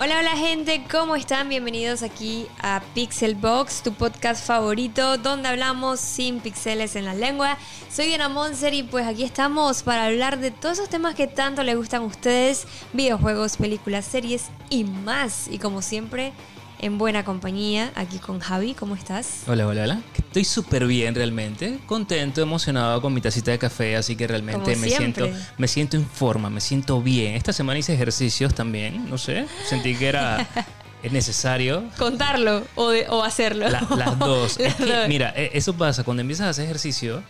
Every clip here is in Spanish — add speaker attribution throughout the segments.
Speaker 1: Hola, hola gente, ¿cómo están? Bienvenidos aquí a Pixel Box, tu podcast favorito donde hablamos sin pixeles en la lengua. Soy Diana Monser y pues aquí estamos para hablar de todos esos temas que tanto les gustan a ustedes, videojuegos, películas, series y más. Y como siempre, en buena compañía, aquí con Javi, ¿cómo estás?
Speaker 2: Hola, hola, hola. Estoy súper bien realmente, contento, emocionado con mi tacita de café, así que realmente
Speaker 1: Como
Speaker 2: me
Speaker 1: siempre.
Speaker 2: siento, me siento en forma, me siento bien. Esta semana hice ejercicios también, no sé, sentí que era necesario.
Speaker 1: Contarlo o, de- o hacerlo.
Speaker 2: La- las dos.
Speaker 1: Las
Speaker 2: Es que,
Speaker 1: dos.
Speaker 2: mira, e- eso pasa cuando empiezas a hacer ejercicio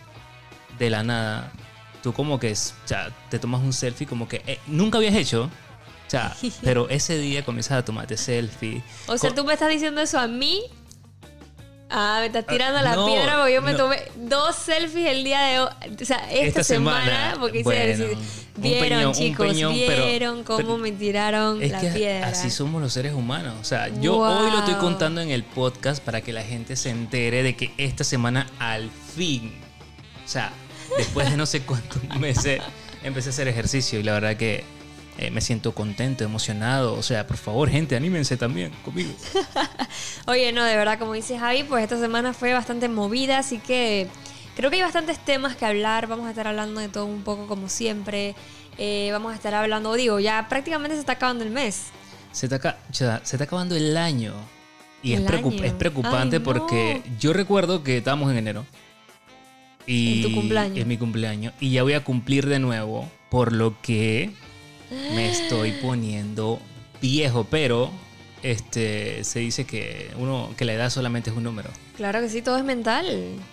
Speaker 2: de la nada. Tú como que es- o sea, te tomas un selfie como que eh, nunca habías hecho. O sea, pero ese día comienzas a tomarte selfie.
Speaker 1: O sea, tú me estás diciendo eso a mí. Ah, me estás tirando
Speaker 2: Ah,
Speaker 1: la
Speaker 2: no,
Speaker 1: piedra porque yo me
Speaker 2: no.
Speaker 1: tomé dos selfies el día de hoy. O sea, esta,
Speaker 2: Esta
Speaker 1: semana,
Speaker 2: semana,
Speaker 1: porque hice
Speaker 2: bueno,
Speaker 1: Vieron,
Speaker 2: peñón,
Speaker 1: chicos,
Speaker 2: peñón, pero-
Speaker 1: vieron cómo
Speaker 2: pero-
Speaker 1: me tiraron
Speaker 2: Es
Speaker 1: la
Speaker 2: que
Speaker 1: piedra.
Speaker 2: así somos los seres humanos. O sea, yo hoy lo estoy contando en el podcast para que la gente se entere de que esta semana al fin, o sea, después de no sé cuántos meses, empecé a hacer ejercicio y la verdad que eh, me siento contento, emocionado. O sea, por favor, gente, anímense también conmigo.
Speaker 1: Oye, no, de verdad, como dice Javi, pues esta semana fue bastante movida, así que creo que hay bastantes temas que hablar. Vamos a estar hablando de todo un poco como siempre. Eh, vamos a estar hablando, digo, ya prácticamente se está acabando el mes.
Speaker 2: Se está, se está acabando el año. Y
Speaker 1: El
Speaker 2: es, preocup-
Speaker 1: año.
Speaker 2: es preocupante
Speaker 1: Ay, no.
Speaker 2: porque yo recuerdo que estábamos en enero. Y
Speaker 1: En tu cumpleaños.
Speaker 2: Es mi cumpleaños. Y ya voy a cumplir de nuevo. Por lo que me estoy poniendo viejo. Pero este se dice que uno que la edad solamente es un número.
Speaker 1: Claro que sí, todo es mental.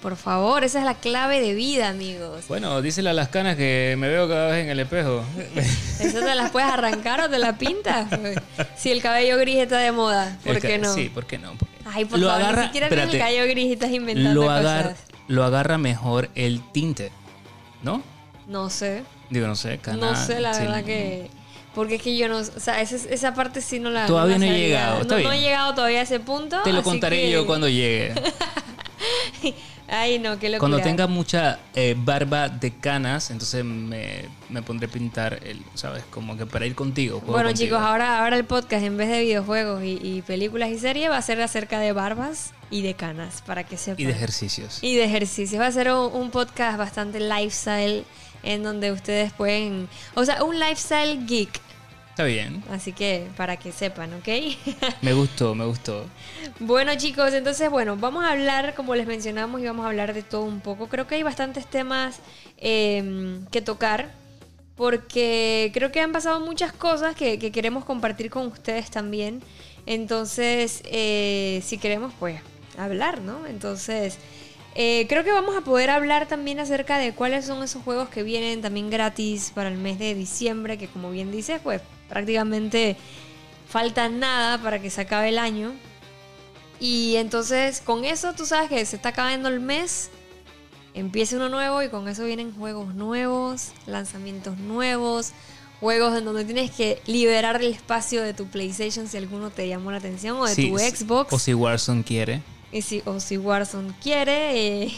Speaker 1: Por favor, esa es la clave de vida, amigos.
Speaker 2: Bueno, dísele a las canas que me veo cada vez en el espejo.
Speaker 1: ¿Eso te las puedes arrancar o te la pintas? Si el cabello gris está de moda, ¿por
Speaker 2: El
Speaker 1: qué no?
Speaker 2: Sí, ¿por qué no? Porque
Speaker 1: Ay, por favor, ni siquiera tienes el cabello gris estás inventando
Speaker 2: lo,
Speaker 1: cosas.
Speaker 2: lo agarra mejor el tinte, ¿no?
Speaker 1: No sé.
Speaker 2: Digo, no sé, cana-
Speaker 1: No sé, la
Speaker 2: sí.
Speaker 1: verdad que... Porque es que yo no... O sea, esa, esa parte sí no la...
Speaker 2: Todavía no he llegado,
Speaker 1: No, no he llegado todavía a ese punto.
Speaker 2: Te lo contaré
Speaker 1: que-
Speaker 2: yo cuando llegue.
Speaker 1: Ay, no, qué locura.
Speaker 2: Cuando tenga mucha eh, barba de canas, entonces me, me pondré a pintar, el, ¿sabes? Como que para ir contigo.
Speaker 1: Bueno,
Speaker 2: contigo.
Speaker 1: chicos, ahora, ahora el podcast en vez de videojuegos y, y películas y series va a ser acerca de barbas y de canas, para que sepan.
Speaker 2: Y de ejercicios.
Speaker 1: Y de ejercicios. Va a ser un, un podcast bastante lifestyle en donde ustedes pueden... O sea, un lifestyle geek.
Speaker 2: Está bien.
Speaker 1: Así que para que sepan, ¿ok?
Speaker 2: Me gustó, me gustó.
Speaker 1: Bueno chicos, entonces bueno, vamos a hablar, como les mencionamos, y vamos a hablar de todo un poco. Creo que hay bastantes temas eh, que tocar, porque creo que han pasado muchas cosas que, que queremos compartir con ustedes también. Entonces, eh, si queremos, pues, hablar, ¿no? Entonces, eh, creo que vamos a poder hablar también acerca de cuáles son esos juegos que vienen también gratis para el mes de diciembre, que como bien dices, pues prácticamente falta nada para que se acabe el año. Y entonces con eso tú sabes que se está acabando el mes, empieza uno nuevo y con eso vienen juegos nuevos, lanzamientos nuevos, juegos en donde tienes que liberar el espacio de tu PlayStation si alguno te llamó la atención o de
Speaker 2: Sí,
Speaker 1: tu. Xbox.
Speaker 2: O si Warzone quiere.
Speaker 1: Y si, o si Warzone quiere, eh,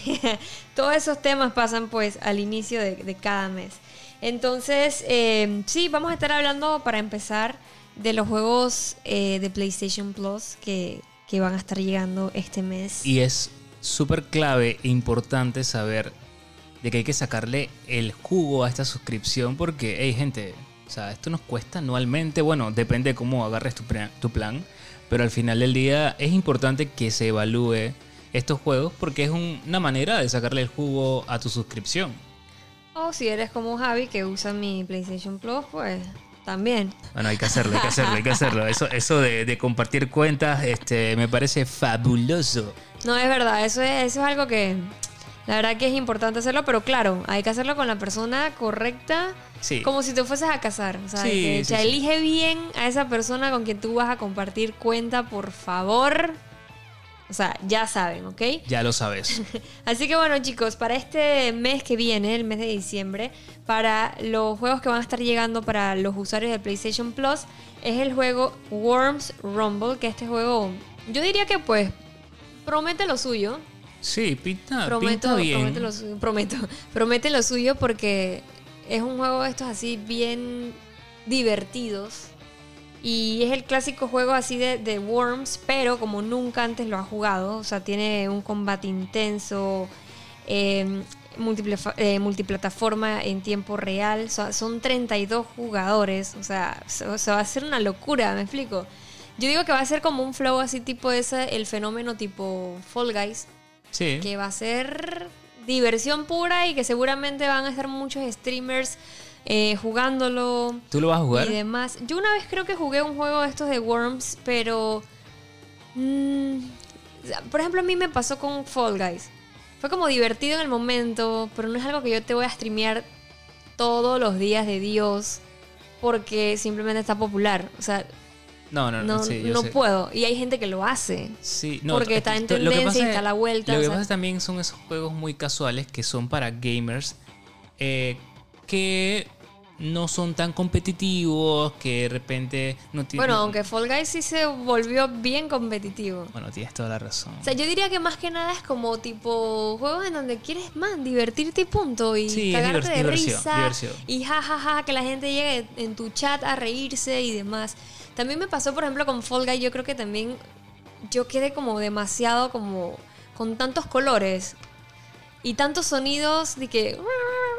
Speaker 1: todos esos temas pasan pues al inicio de, cada mes. Entonces, eh, sí, vamos a estar hablando para empezar de los juegos eh, de PlayStation Plus que, que van a estar llegando este mes.
Speaker 2: Y es súper clave e importante saber de que hay que sacarle el jugo a esta suscripción porque, hey gente, o sea, esto nos cuesta anualmente, bueno, depende de cómo agarres tu, tu plan, pero al final del día es importante que se evalúe estos juegos porque es un- una manera de sacarle el jugo a tu suscripción.
Speaker 1: O si eres como Javi que usa mi PlayStation Plus, pues también.
Speaker 2: Bueno, hay que hacerlo, hay que hacerlo, hay que hacerlo. Eso, eso de, de compartir cuentas este, me parece fabuloso.
Speaker 1: No, es verdad, eso es, eso es algo que la verdad que es importante hacerlo, pero claro, hay que hacerlo con la persona correcta,
Speaker 2: Sí.
Speaker 1: como si te fueses a casar. O sea,
Speaker 2: Sí,
Speaker 1: que,
Speaker 2: sí,
Speaker 1: elige bien a esa persona con quien tú vas a compartir cuenta, por favor. O sea, ya saben, ¿ok?
Speaker 2: Ya lo sabes.
Speaker 1: Así que bueno chicos, para este mes que viene, el mes de diciembre, para los juegos que van a estar llegando para los usuarios de PlayStation Plus, es el juego Worms Rumble, que este juego, yo diría que pues promete lo suyo.
Speaker 2: Sí, pinta,
Speaker 1: prometo,
Speaker 2: pinta bien.
Speaker 1: promete lo suyo, prometo, promete lo suyo porque es un juego de estos así bien divertidos Y es el clásico juego así de, de Worms, pero como nunca antes lo ha jugado. O sea, tiene un combate intenso, eh, multiple- eh, multiplataforma en tiempo real. O sea, son 32 jugadores. O sea, se, se va a hacer una locura, ¿me explico? Yo digo que va a ser como un flow así tipo ese, el fenómeno tipo Fall Guys,
Speaker 2: Sí.
Speaker 1: que va a ser diversión pura y que seguramente van a estar muchos streamers eh, jugándolo
Speaker 2: ¿Tú lo vas a jugar?
Speaker 1: y demás. Yo una vez creo que jugué un juego de estos de Worms, pero... mm, por ejemplo, a mí me pasó con Fall Guys. Fue como divertido en el momento, pero no es algo que yo te voy a streamear todos los días de Dios porque simplemente está popular. O sea,
Speaker 2: No, no, no.
Speaker 1: no,
Speaker 2: sí, yo
Speaker 1: no
Speaker 2: sé.
Speaker 1: puedo. Y hay gente que lo hace.
Speaker 2: Sí, no,
Speaker 1: Porque está en tendencia y está a la vuelta,
Speaker 2: Lo
Speaker 1: o
Speaker 2: que
Speaker 1: sea.
Speaker 2: pasa también son esos juegos muy casuales que son para gamers eh, que no son tan competitivos, que de repente no tienen...
Speaker 1: Bueno, aunque Fall Guys sí se volvió bien competitivo.
Speaker 2: Bueno, tienes toda la razón.
Speaker 1: O sea, yo diría que más que nada es como tipo juegos en donde quieres más divertirte y punto y
Speaker 2: Sí,
Speaker 1: cagarte de
Speaker 2: diversión,
Speaker 1: risa
Speaker 2: diversión.
Speaker 1: y jajaja que la gente llegue en tu chat a reírse y demás. También me pasó, por ejemplo, con Fall Guy, yo creo que también yo quedé como demasiado como con tantos colores y tantos sonidos de que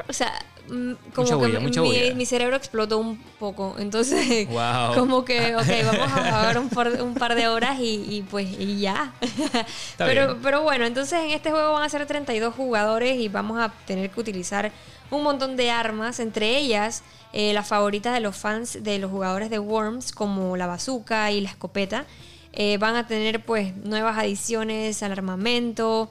Speaker 1: o sea, mm, como
Speaker 2: Mucha
Speaker 1: que
Speaker 2: bulla,
Speaker 1: mi,
Speaker 2: bulla.
Speaker 1: mi cerebro explotó un poco. Entonces,
Speaker 2: Wow.
Speaker 1: como que, ok, vamos a jugar un par, un par de horas y, y pues y ya. pero,
Speaker 2: bien.
Speaker 1: pero bueno, entonces en este juego van a ser 32 jugadores y vamos a tener que utilizar un montón de armas, entre ellas eh, las favoritas de los fans de los jugadores de Worms, como la bazooka y la escopeta. Eh, van a tener pues nuevas adiciones al armamento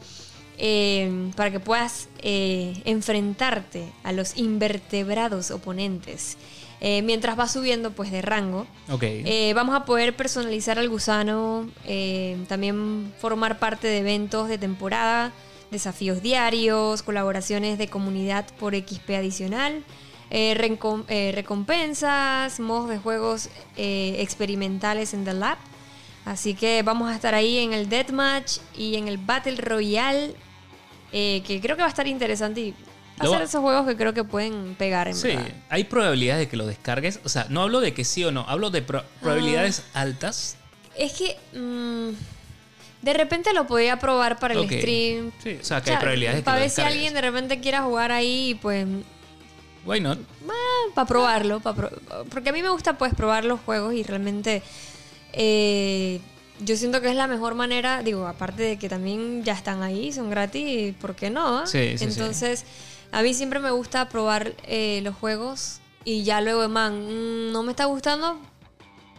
Speaker 1: eh, para que puedas eh, enfrentarte a los invertebrados oponentes. Eh, mientras vas subiendo pues de rango. Eh, vamos a poder personalizar al gusano, eh, también formar parte de eventos de temporada, desafíos diarios, colaboraciones de comunidad por XP adicional, eh, eh, recompensas, modos de juegos eh, experimentales en The Lab. Así que vamos a estar ahí en el Deathmatch y en el Battle Royale, eh, que creo que va a estar interesante y
Speaker 2: Lo
Speaker 1: hacer
Speaker 2: va-
Speaker 1: esos juegos que creo que pueden pegar en
Speaker 2: Sí,
Speaker 1: verdad.
Speaker 2: hay probabilidades de que lo descargues. O sea, no hablo de que sí o no, hablo de pro- probabilidades
Speaker 1: Ah.
Speaker 2: altas.
Speaker 1: Es que mm, de repente lo podía probar para el
Speaker 2: Ok.
Speaker 1: stream.
Speaker 2: Sí, o sea, que hay probabilidades de que
Speaker 1: Para ver si alguien de repente quiera jugar ahí, pues
Speaker 2: Why not?
Speaker 1: para probarlo, pa pro- porque a mí me gusta pues probar los juegos y realmente eh, yo siento que es la mejor manera, digo, aparte de que también ya están ahí, son gratis, ¿por qué no?
Speaker 2: Sí, sí, sí.
Speaker 1: Entonces, a mí siempre me gusta probar eh, los juegos y ya luego, man, mm, no me está gustando,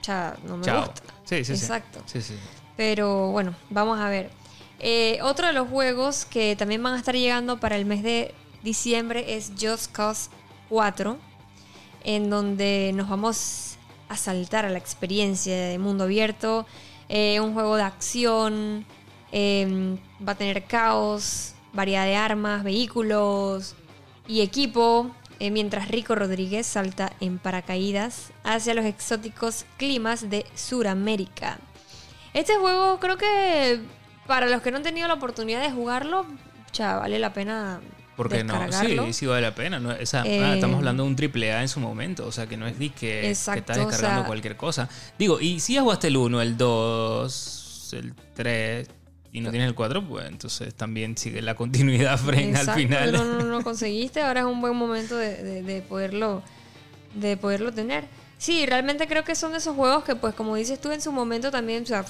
Speaker 1: ya no me
Speaker 2: Chao.
Speaker 1: gusta.
Speaker 2: Sí, sí, sí.
Speaker 1: Exacto.
Speaker 2: Sí, sí.
Speaker 1: Pero bueno, vamos a ver. Eh, otro de los juegos que también van a estar llegando para el mes de diciembre es Just Cause 4, en donde nos vamos a saltar a la experiencia de mundo abierto. Eh, un juego de acción, eh, va a tener caos, variedad de armas, vehículos y equipo. eh, mientras Rico Rodríguez salta en paracaídas hacia los exóticos climas de Sudamérica. Este juego creo que para los que no han tenido la oportunidad de jugarlo, ya vale la pena
Speaker 2: ¿Por qué no? Sí, sí vale la pena. ¿no? Esa-
Speaker 1: Eh,
Speaker 2: ah, estamos hablando de un triple A en su momento, o sea que no es que, que estás descargando
Speaker 1: o sea-
Speaker 2: cualquier cosa. Digo, y si ya jugaste el 1, el 2, el 3 y no tienes el 4, pues entonces también sigue la continuidad Fren al final.
Speaker 1: No, no, no conseguiste, ahora es un buen momento de, de- de poderlo de poderlo tener. Sí, realmente creo que son de esos juegos que pues como dices tú en su momento también, o sea,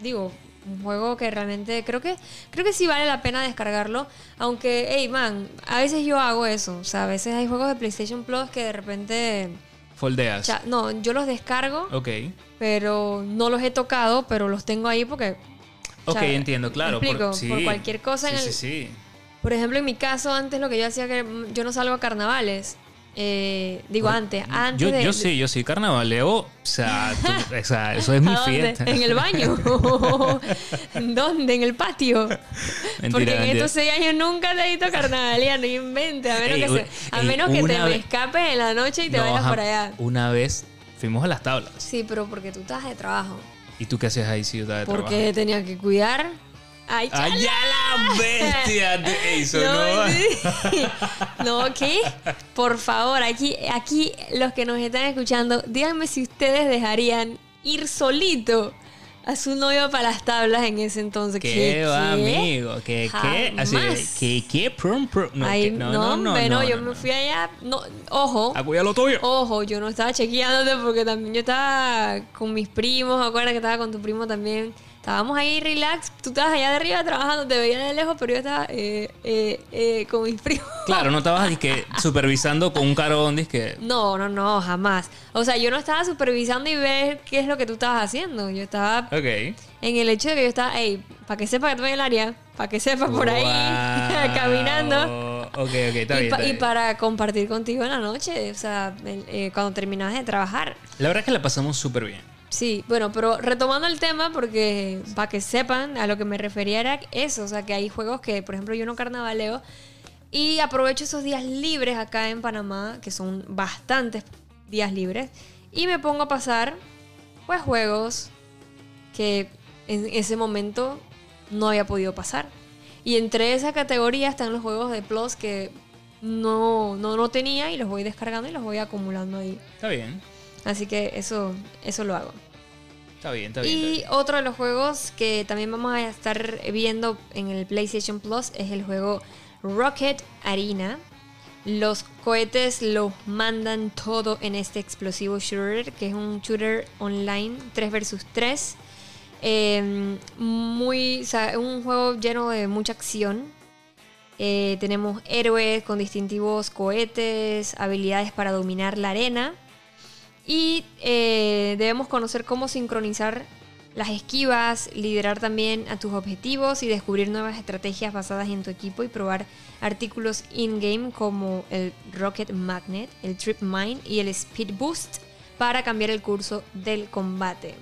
Speaker 1: digo, un juego que realmente creo que creo que sí vale la pena descargarlo, aunque hey man, a veces yo hago eso, o sea, a veces hay juegos de PlayStation Plus que de repente
Speaker 2: Foldeas.
Speaker 1: ya, no, yo los descargo,
Speaker 2: Ok.
Speaker 1: pero no los he tocado, pero los tengo ahí porque
Speaker 2: Ok,
Speaker 1: sea,
Speaker 2: entiendo, claro.
Speaker 1: explico,
Speaker 2: sí.
Speaker 1: por cualquier cosa en
Speaker 2: Sí,
Speaker 1: el-
Speaker 2: sí, sí.
Speaker 1: Por ejemplo, en mi caso, antes lo que yo hacía que yo no salgo a carnavales. Eh, digo, antes, antes
Speaker 2: Yo,
Speaker 1: de.
Speaker 2: yo sí, yo sí, carnavaleo. O sea, tú- o sea, eso es mi fiesta.
Speaker 1: ¿En el baño? ¿Dónde? ¿En el patio? Porque en
Speaker 2: mentira.
Speaker 1: estos seis años nunca te he visto carnavalear, no inventes. A menos,
Speaker 2: Ey,
Speaker 1: que, se- a
Speaker 2: ey,
Speaker 1: menos que te me escapes en la noche y te
Speaker 2: No,
Speaker 1: vayas por allá.
Speaker 2: Una vez fuimos a las tablas.
Speaker 1: Sí, pero porque tú estás de trabajo.
Speaker 2: ¿Y tú qué haces ahí si yo estaba de trabajo?
Speaker 1: Porque tenía que cuidar. ¡Ay,
Speaker 2: ¡Ay, ya la bestia! Ey, eso
Speaker 1: No,
Speaker 2: no.
Speaker 1: no, ¿qué? Por favor, aquí, aquí los que nos están escuchando, díganme si ustedes dejarían ir solito a su novio para las tablas en ese entonces.
Speaker 2: ¿Qué, va, amigo? ¿Qué, qué? Así. ¿qué, qué? Prum, prum. No,
Speaker 1: Ay,
Speaker 2: ¿qué?
Speaker 1: no, hombre, no, yo me fui allá. No, ojo.
Speaker 2: A cuidar lo tuyo.
Speaker 1: Ojo, yo no estaba chequeándote porque también yo estaba con mis primos, acuerdas que estaba con tu primo también. Estábamos ahí relax, tú estabas allá de arriba trabajando, te veía de lejos, pero yo estaba eh, eh, eh, con mis primos.
Speaker 2: Claro, no estabas disque, supervisando con un carón, disque.
Speaker 1: No, no, no, jamás. O sea, yo no estaba supervisando y ver qué es lo que tú estabas haciendo. Yo estaba
Speaker 2: Ok.
Speaker 1: en el hecho de que yo estaba, hey, para que sepa que estoy en el área, para que sepa por ahí caminando.
Speaker 2: Ok, ok, está
Speaker 1: y,
Speaker 2: bien.
Speaker 1: pa-
Speaker 2: está
Speaker 1: y
Speaker 2: bien.
Speaker 1: para compartir contigo en la noche, o sea, el- eh, cuando terminabas de trabajar.
Speaker 2: La verdad es que la pasamos súper bien.
Speaker 1: Sí, bueno, pero retomando el tema, porque para que sepan, a lo que me refería era eso, o sea, que hay juegos que, por ejemplo, yo no carnavaleo y aprovecho esos días libres acá en Panamá, que son bastantes días libres, y me pongo a pasar, pues, juegos que en ese momento no había podido pasar. Y entre esa categoría están los juegos de Plus que no, no, no tenía y los voy descargando y los voy acumulando ahí.
Speaker 2: Está bien.
Speaker 1: Así que eso, eso lo hago.
Speaker 2: Está bien, está bien.
Speaker 1: Y
Speaker 2: está bien.
Speaker 1: otro de los juegos que también vamos a estar viendo en el PlayStation Plus es el juego Rocket Arena. Los cohetes los mandan todo en este explosivo shooter, que es un shooter online 3 versus 3. Eh, muy, o sea, un juego lleno de mucha acción. Eh, tenemos héroes con distintivos cohetes, habilidades para dominar la arena. Y eh, debemos conocer cómo sincronizar las esquivas, liderar también a tus objetivos y descubrir nuevas estrategias basadas en tu equipo y probar artículos in-game como el Rocket Magnet, el Trip Mine y el Speed Boost para cambiar el curso del combate.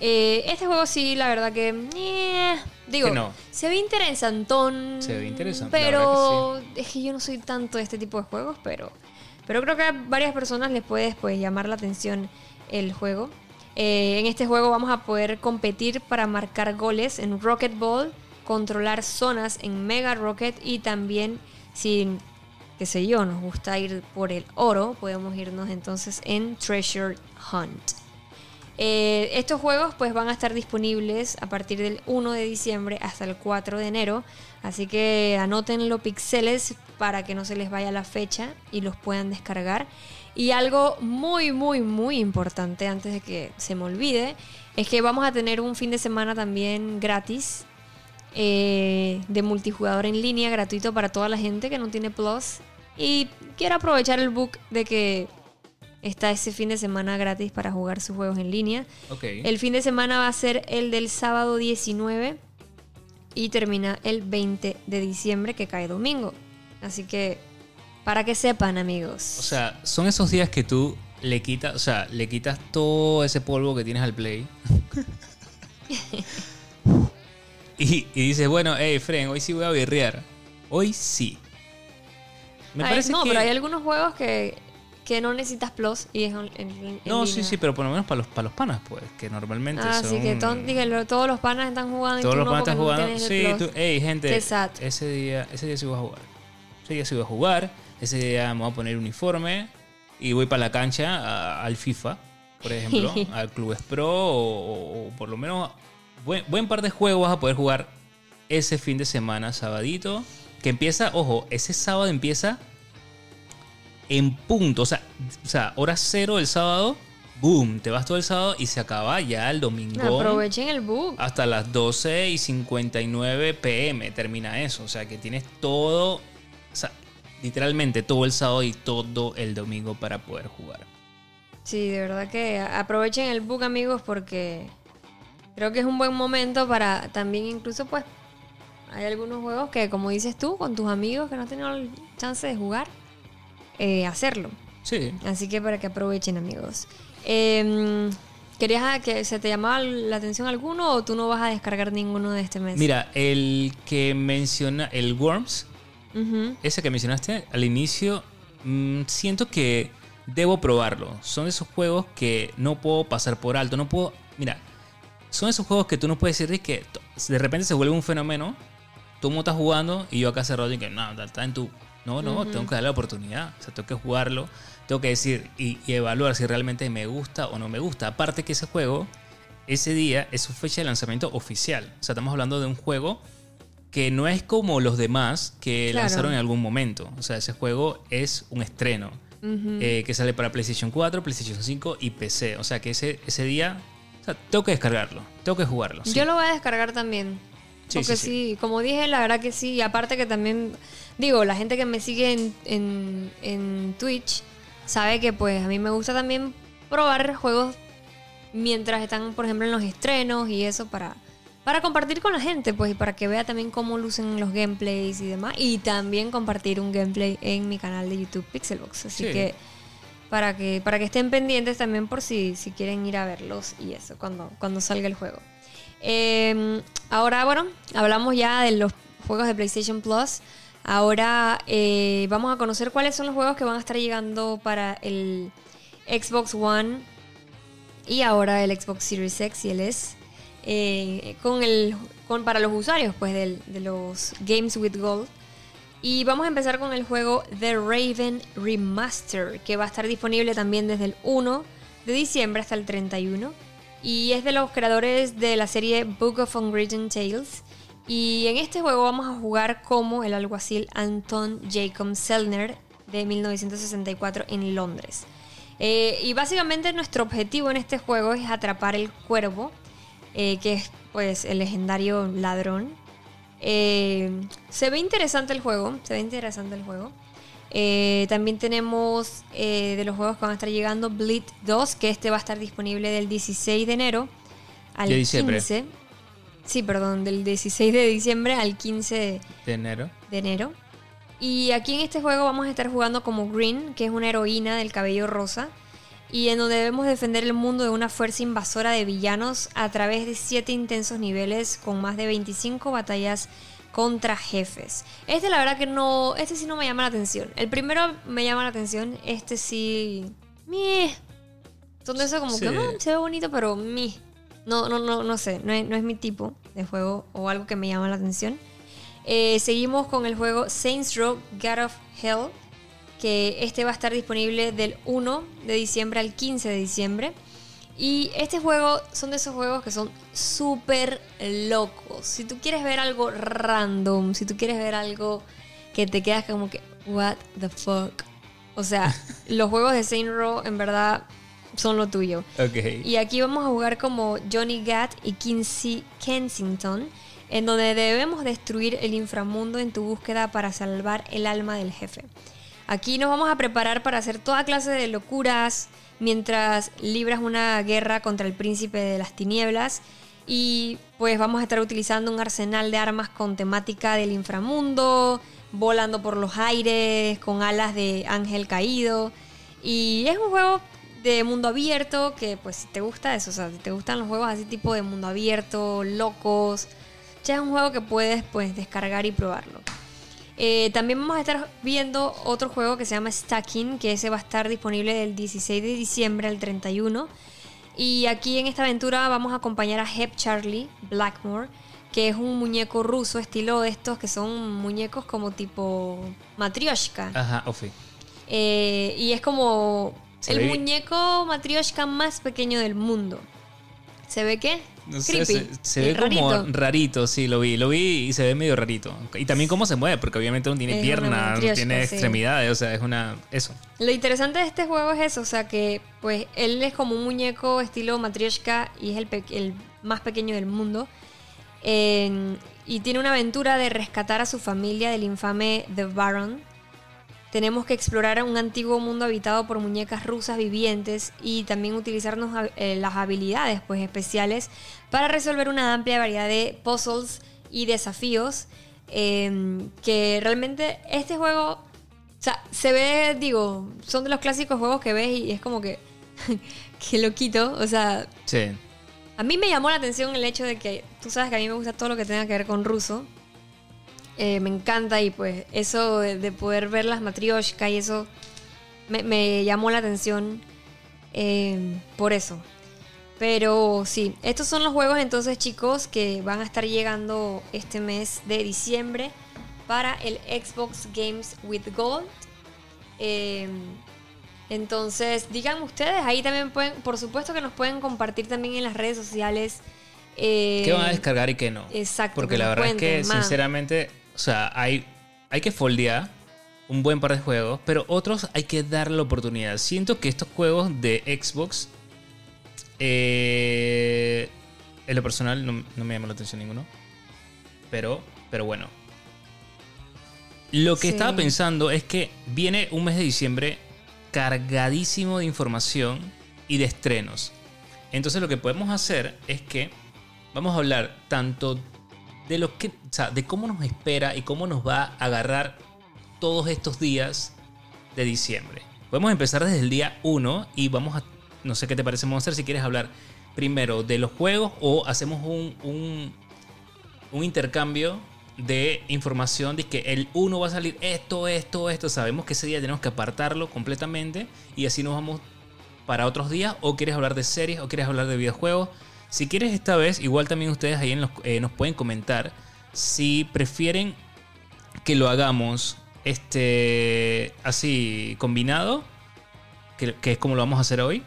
Speaker 1: Eh, este juego sí, la verdad que... eh, digo,
Speaker 2: Que no.
Speaker 1: se ve interesantón.
Speaker 2: Se ve interesante,
Speaker 1: Pero es que yo no soy tanto de este tipo de juegos, pero... Pero creo que a varias personas les puede pues, llamar la atención el juego. Eh, en este juego vamos a poder competir para marcar goles en Rocket Ball, controlar zonas en Mega Rocket y también, si, qué sé yo, nos gusta ir por el oro, podemos irnos entonces en Treasure Hunt. Eh, estos juegos pues van a estar disponibles a partir del 1 de diciembre hasta el 4 de enero. Así que anoten los pixeles para que no se les vaya la fecha y los puedan descargar. Y algo muy, muy, muy importante antes de que se me olvide es que vamos a tener un fin de semana también gratis eh, de multijugador en línea gratuito para toda la gente que no tiene Plus y quiere aprovechar el book de que está ese fin de semana gratis para jugar sus juegos en línea. El fin de semana va a ser el del sábado 19 y termina el 20 de diciembre que cae domingo. Así que para que sepan amigos.
Speaker 2: O sea, son esos días que tú le quitas, o sea, le quitas todo ese polvo que tienes al play. y, y dices, bueno, hey, Fren, hoy sí voy a birrear. Hoy sí. Me
Speaker 1: Hay-
Speaker 2: parece
Speaker 1: no,
Speaker 2: que...
Speaker 1: pero hay algunos juegos que, que no necesitas plus y es en,
Speaker 2: No, sí,
Speaker 1: línea.
Speaker 2: sí, pero por lo menos para los, para los panas, pues, que normalmente
Speaker 1: Ah,
Speaker 2: son...
Speaker 1: sí, que ton- todos los panas están jugando y
Speaker 2: Todos
Speaker 1: tú
Speaker 2: los
Speaker 1: no
Speaker 2: panas están jugando. Sí, tú, hey, gente, ese día, ese día sí voy a jugar. Ese día sí voy a jugar. Ese día me voy a poner uniforme y voy para la cancha a- al FIFA, por ejemplo, al Clubes Pro o, por lo menos buen, buen par de juegos vas a poder jugar ese fin de semana, sabadito, que empieza, ojo, ese sábado empieza en punto, o sea, o sea, hora cero del sábado, boom, te vas todo el sábado y se acaba ya el domingo.
Speaker 1: Aprovechen el bug.
Speaker 2: Hasta las 12 y 59 pm termina eso. O sea que tienes todo, literalmente todo el sábado y todo el domingo para poder jugar.
Speaker 1: Sí, de verdad que aprovechen el book, amigos, porque creo que es un buen momento para también incluso pues hay algunos juegos que como dices tú, con tus amigos que no han tenido el chance de jugar, eh, hacerlo.
Speaker 2: Sí.
Speaker 1: Así que para que aprovechen, amigos. Eh, ¿Querías que se te llamaba la atención alguno o tú no vas a descargar ninguno de este mes?
Speaker 2: Mira, el que menciona, el Worms,
Speaker 1: Ujú.
Speaker 2: ese que mencionaste al inicio, mm, siento que debo probarlo. Son esos juegos que no puedo pasar por alto. No puedo. Mira, son esos juegos que tú no puedes decir que de repente se vuelve un fenómeno. Tú mundo estás jugando y yo acá cerrado y que no, está en tu No, no, tengo que darle la oportunidad. O sea, tengo que jugarlo, tengo que decir y, y evaluar si realmente me gusta o no me gusta. Aparte que ese juego, ese día, es su fecha de lanzamiento oficial. O sea, estamos hablando de un juego que no es como los demás que
Speaker 1: Claro.
Speaker 2: lanzaron en algún momento. O sea, ese juego es un estreno eh, que sale para PlayStation 4, PlayStation 5 y PC. O sea, que ese, ese día, o sea, tengo que descargarlo, tengo que jugarlo. sí.
Speaker 1: Yo lo voy a descargar también.
Speaker 2: Sí,
Speaker 1: Porque
Speaker 2: sí,
Speaker 1: sí,
Speaker 2: sí.
Speaker 1: como dije, la verdad que sí. Y aparte que también, digo, la gente que me sigue en, en, en Twitch sabe que pues a mí me gusta también probar juegos mientras están, por ejemplo, en los estrenos y eso para, para compartir con la gente, pues, y para que vea también cómo lucen los gameplays y demás. Y también compartir un gameplay en mi canal de YouTube Pixelbox. Así
Speaker 2: Sí.
Speaker 1: que para que para que estén pendientes también por si, si quieren ir a verlos y eso cuando, cuando salga el juego. Eh, ahora, bueno, hablamos ya de los juegos de PlayStation Plus. Ahora eh, vamos a conocer cuáles son los juegos que van a estar llegando para el Xbox One y ahora el Xbox Series X y el S. eh, con el, con, para los usuarios pues, de los Games with Gold. Y vamos a empezar con el juego The Raven Remaster, que va a estar disponible también desde el 1 de diciembre hasta el 31. Y es de los creadores de la serie Book of Unwritten Tales. Y en este juego vamos a jugar como el alguacil Anton Jacob Selner de 1964 en Londres. Eh, y básicamente nuestro objetivo en este juego es atrapar el cuervo, eh, que es pues el legendario ladrón. Eh, se ve interesante el juego, se ve interesante el juego. Eh, también tenemos de los juegos que van a estar llegando Bleed 2, que este va a estar disponible del 16 de enero al
Speaker 2: De diciembre.
Speaker 1: 15. Sí, perdón, del 16 de diciembre al 15 de,
Speaker 2: De enero.
Speaker 1: de enero. Y aquí en este juego vamos a estar jugando como Green, que es una heroína del cabello rosa, y en donde debemos defender el mundo de una fuerza invasora de villanos a través de 7 intensos niveles con más de 25 batallas contra jefes. Este la verdad que no, este sí no me llama la atención. El primero me llama la atención, este sí... Meh. Son de eso como
Speaker 2: Sí.
Speaker 1: que "Ah, se ve bonito, pero meh. No, no, no, no sé, no es, no es mi tipo de juego o algo que me llama la atención. Eh, seguimos con el juego Saints Row God of Hell, que este va a estar disponible del 1 de diciembre al 15 de diciembre. Y este juego son de esos juegos que son súper locos. Si tú quieres ver algo random, si tú quieres ver algo que te quedas como que, what the fuck. O sea, los juegos de Saints Row en verdad son lo tuyo. Y aquí vamos a jugar como Johnny Gat y Kinsey Kensington, en donde debemos destruir el inframundo en tu búsqueda para salvar el alma del jefe. Aquí nos vamos a preparar para hacer toda clase de locuras mientras libras una guerra contra el príncipe de las tinieblas. Y pues vamos a estar utilizando un arsenal de armas con temática del inframundo, volando por los aires, con alas de ángel caído. Y es un juego de mundo abierto que pues si te gusta eso, o sea, si te gustan los juegos así tipo de mundo abierto, locos, ya es un juego que puedes pues descargar y probarlo. Eh, también vamos a estar viendo otro juego que se llama Stacking, que ese va a estar disponible del 16 de diciembre al 31. Y aquí en esta aventura vamos a acompañar a Hep Charlie Blackmore, que es un muñeco ruso estilo de estos que son muñecos como tipo matrioshka.
Speaker 2: Ajá, Ofi.
Speaker 1: Eh, y es como el muñeco matrioshka más pequeño del mundo. ¿Se ve qué?
Speaker 2: No sé,
Speaker 1: Creepy.
Speaker 2: se, se ve como
Speaker 1: rarito.
Speaker 2: sí, lo vi. Lo vi y se ve medio rarito. Y también cómo se mueve, porque obviamente no tiene
Speaker 1: Es una
Speaker 2: piernas, no
Speaker 1: matrioshka,
Speaker 2: tiene
Speaker 1: sí.
Speaker 2: extremidades, o sea, es una... Eso.
Speaker 1: Lo interesante de este juego es eso, o sea que pues él es como un muñeco estilo matrioshka y es el, pe- el más pequeño del mundo. Y tiene una aventura de rescatar a su familia del infame The Baron. Tenemos que explorar un antiguo mundo habitado por muñecas rusas vivientes y también utilizarnos eh, las habilidades pues, especiales para resolver una amplia variedad de puzzles y desafíos. eh, que realmente este juego o sea, se ve, digo, son de los clásicos juegos que ves y es como que, que loquito. O sea,
Speaker 2: Sí.
Speaker 1: a mí me llamó la atención el hecho de que, tú sabes que a mí me gusta todo lo que tenga que ver con ruso. Eh, me encanta y pues eso de, de poder ver las matrioshka y eso me, me llamó la atención eh, por eso. Pero sí, estos son los juegos entonces chicos que van a estar llegando este mes de diciembre para el Xbox Games with Gold. Eh, entonces, díganme ustedes, ahí también pueden, por supuesto que nos pueden compartir también en las redes sociales. eh,
Speaker 2: ¿Qué van a descargar y qué no?
Speaker 1: Exacto,
Speaker 2: Porque
Speaker 1: que
Speaker 2: la verdad es que,
Speaker 1: más.
Speaker 2: sinceramente, o sea, hay, hay que foldear un buen par de juegos, pero otros hay que darle la oportunidad. Siento que estos juegos de Xbox, eh, en lo personal, no, no me llama la atención ninguno. Pero, pero bueno. Lo que
Speaker 1: Sí.
Speaker 2: estaba pensando es que viene un mes de diciembre cargadísimo de información y de estrenos. Entonces lo que podemos hacer es que vamos a hablar tanto de lo que, o sea, de cómo nos espera y cómo nos va a agarrar todos estos días de diciembre. Podemos empezar desde el día 1 y vamos a, no sé qué te parece, hacer si quieres hablar primero de los juegos o hacemos un, un, un intercambio de información de que el 1 va a salir esto, esto, esto. Sabemos que ese día tenemos que apartarlo completamente y así nos vamos para otros días. O quieres hablar de series o quieres hablar de videojuegos. Si quieres esta vez, igual también ustedes ahí eh, nos pueden comentar si prefieren que lo hagamos este así combinado, que, que es como lo vamos a hacer hoy.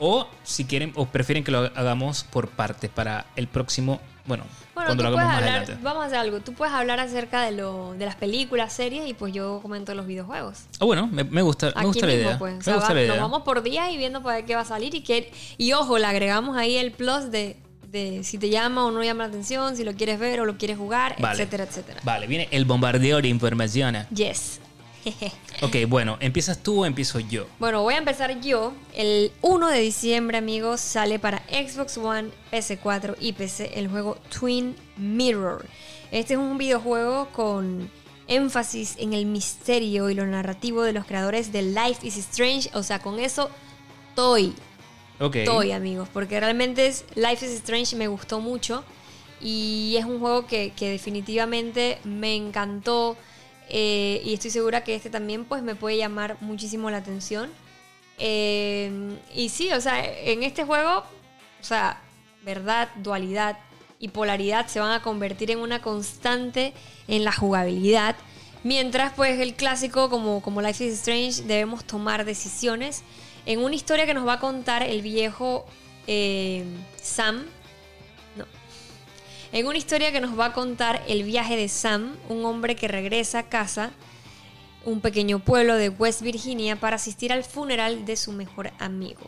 Speaker 2: O si quieren, o prefieren que lo hagamos por partes para el próximo, bueno,
Speaker 1: Bueno,
Speaker 2: cuando
Speaker 1: tú
Speaker 2: lo
Speaker 1: puedes
Speaker 2: hagamos más
Speaker 1: hablar,
Speaker 2: adelante.
Speaker 1: vamos a hacer algo. Tú puedes hablar acerca de, lo, de las películas, series y pues yo comento los videojuegos.
Speaker 2: Ah, bueno, me, me gusta, me gusta la
Speaker 1: mismo,
Speaker 2: idea.
Speaker 1: pues. O
Speaker 2: me
Speaker 1: sea,
Speaker 2: gusta
Speaker 1: va-
Speaker 2: la idea.
Speaker 1: Nos vamos por día y viendo para qué va a salir y qué. Y ojo, le agregamos ahí el plus de, de si te llama o no llama la atención, si lo quieres ver o lo quieres jugar,
Speaker 2: Vale.
Speaker 1: etcétera, etcétera.
Speaker 2: Vale, viene el bombardeo de información.
Speaker 1: Yes.
Speaker 2: Ok, bueno, ¿empiezas tú o empiezo yo?
Speaker 1: Bueno, voy a empezar yo. El 1 de diciembre, amigos, sale para Xbox One, PS4 y PC el juego Twin Mirror. Este es un videojuego con énfasis en el misterio y lo narrativo de los creadores de Life is Strange. O sea, con eso estoy,
Speaker 2: Ok.
Speaker 1: estoy, amigos. Porque realmente es, Life is Strange me gustó mucho. Y es un juego que, que definitivamente me encantó. Eh, y estoy segura que este también pues me puede llamar muchísimo la atención. Eh, y sí, o sea, en este juego, o sea, verdad, dualidad y polaridad se van a convertir en una constante en la jugabilidad. Mientras pues el clásico como, como Life is Strange debemos tomar decisiones en una historia que nos va a contar el viejo eh, Sam. En una historia que nos va a contar el viaje de Sam, un hombre que regresa a casa, un pequeño pueblo de West Virginia, para asistir al funeral de su mejor amigo.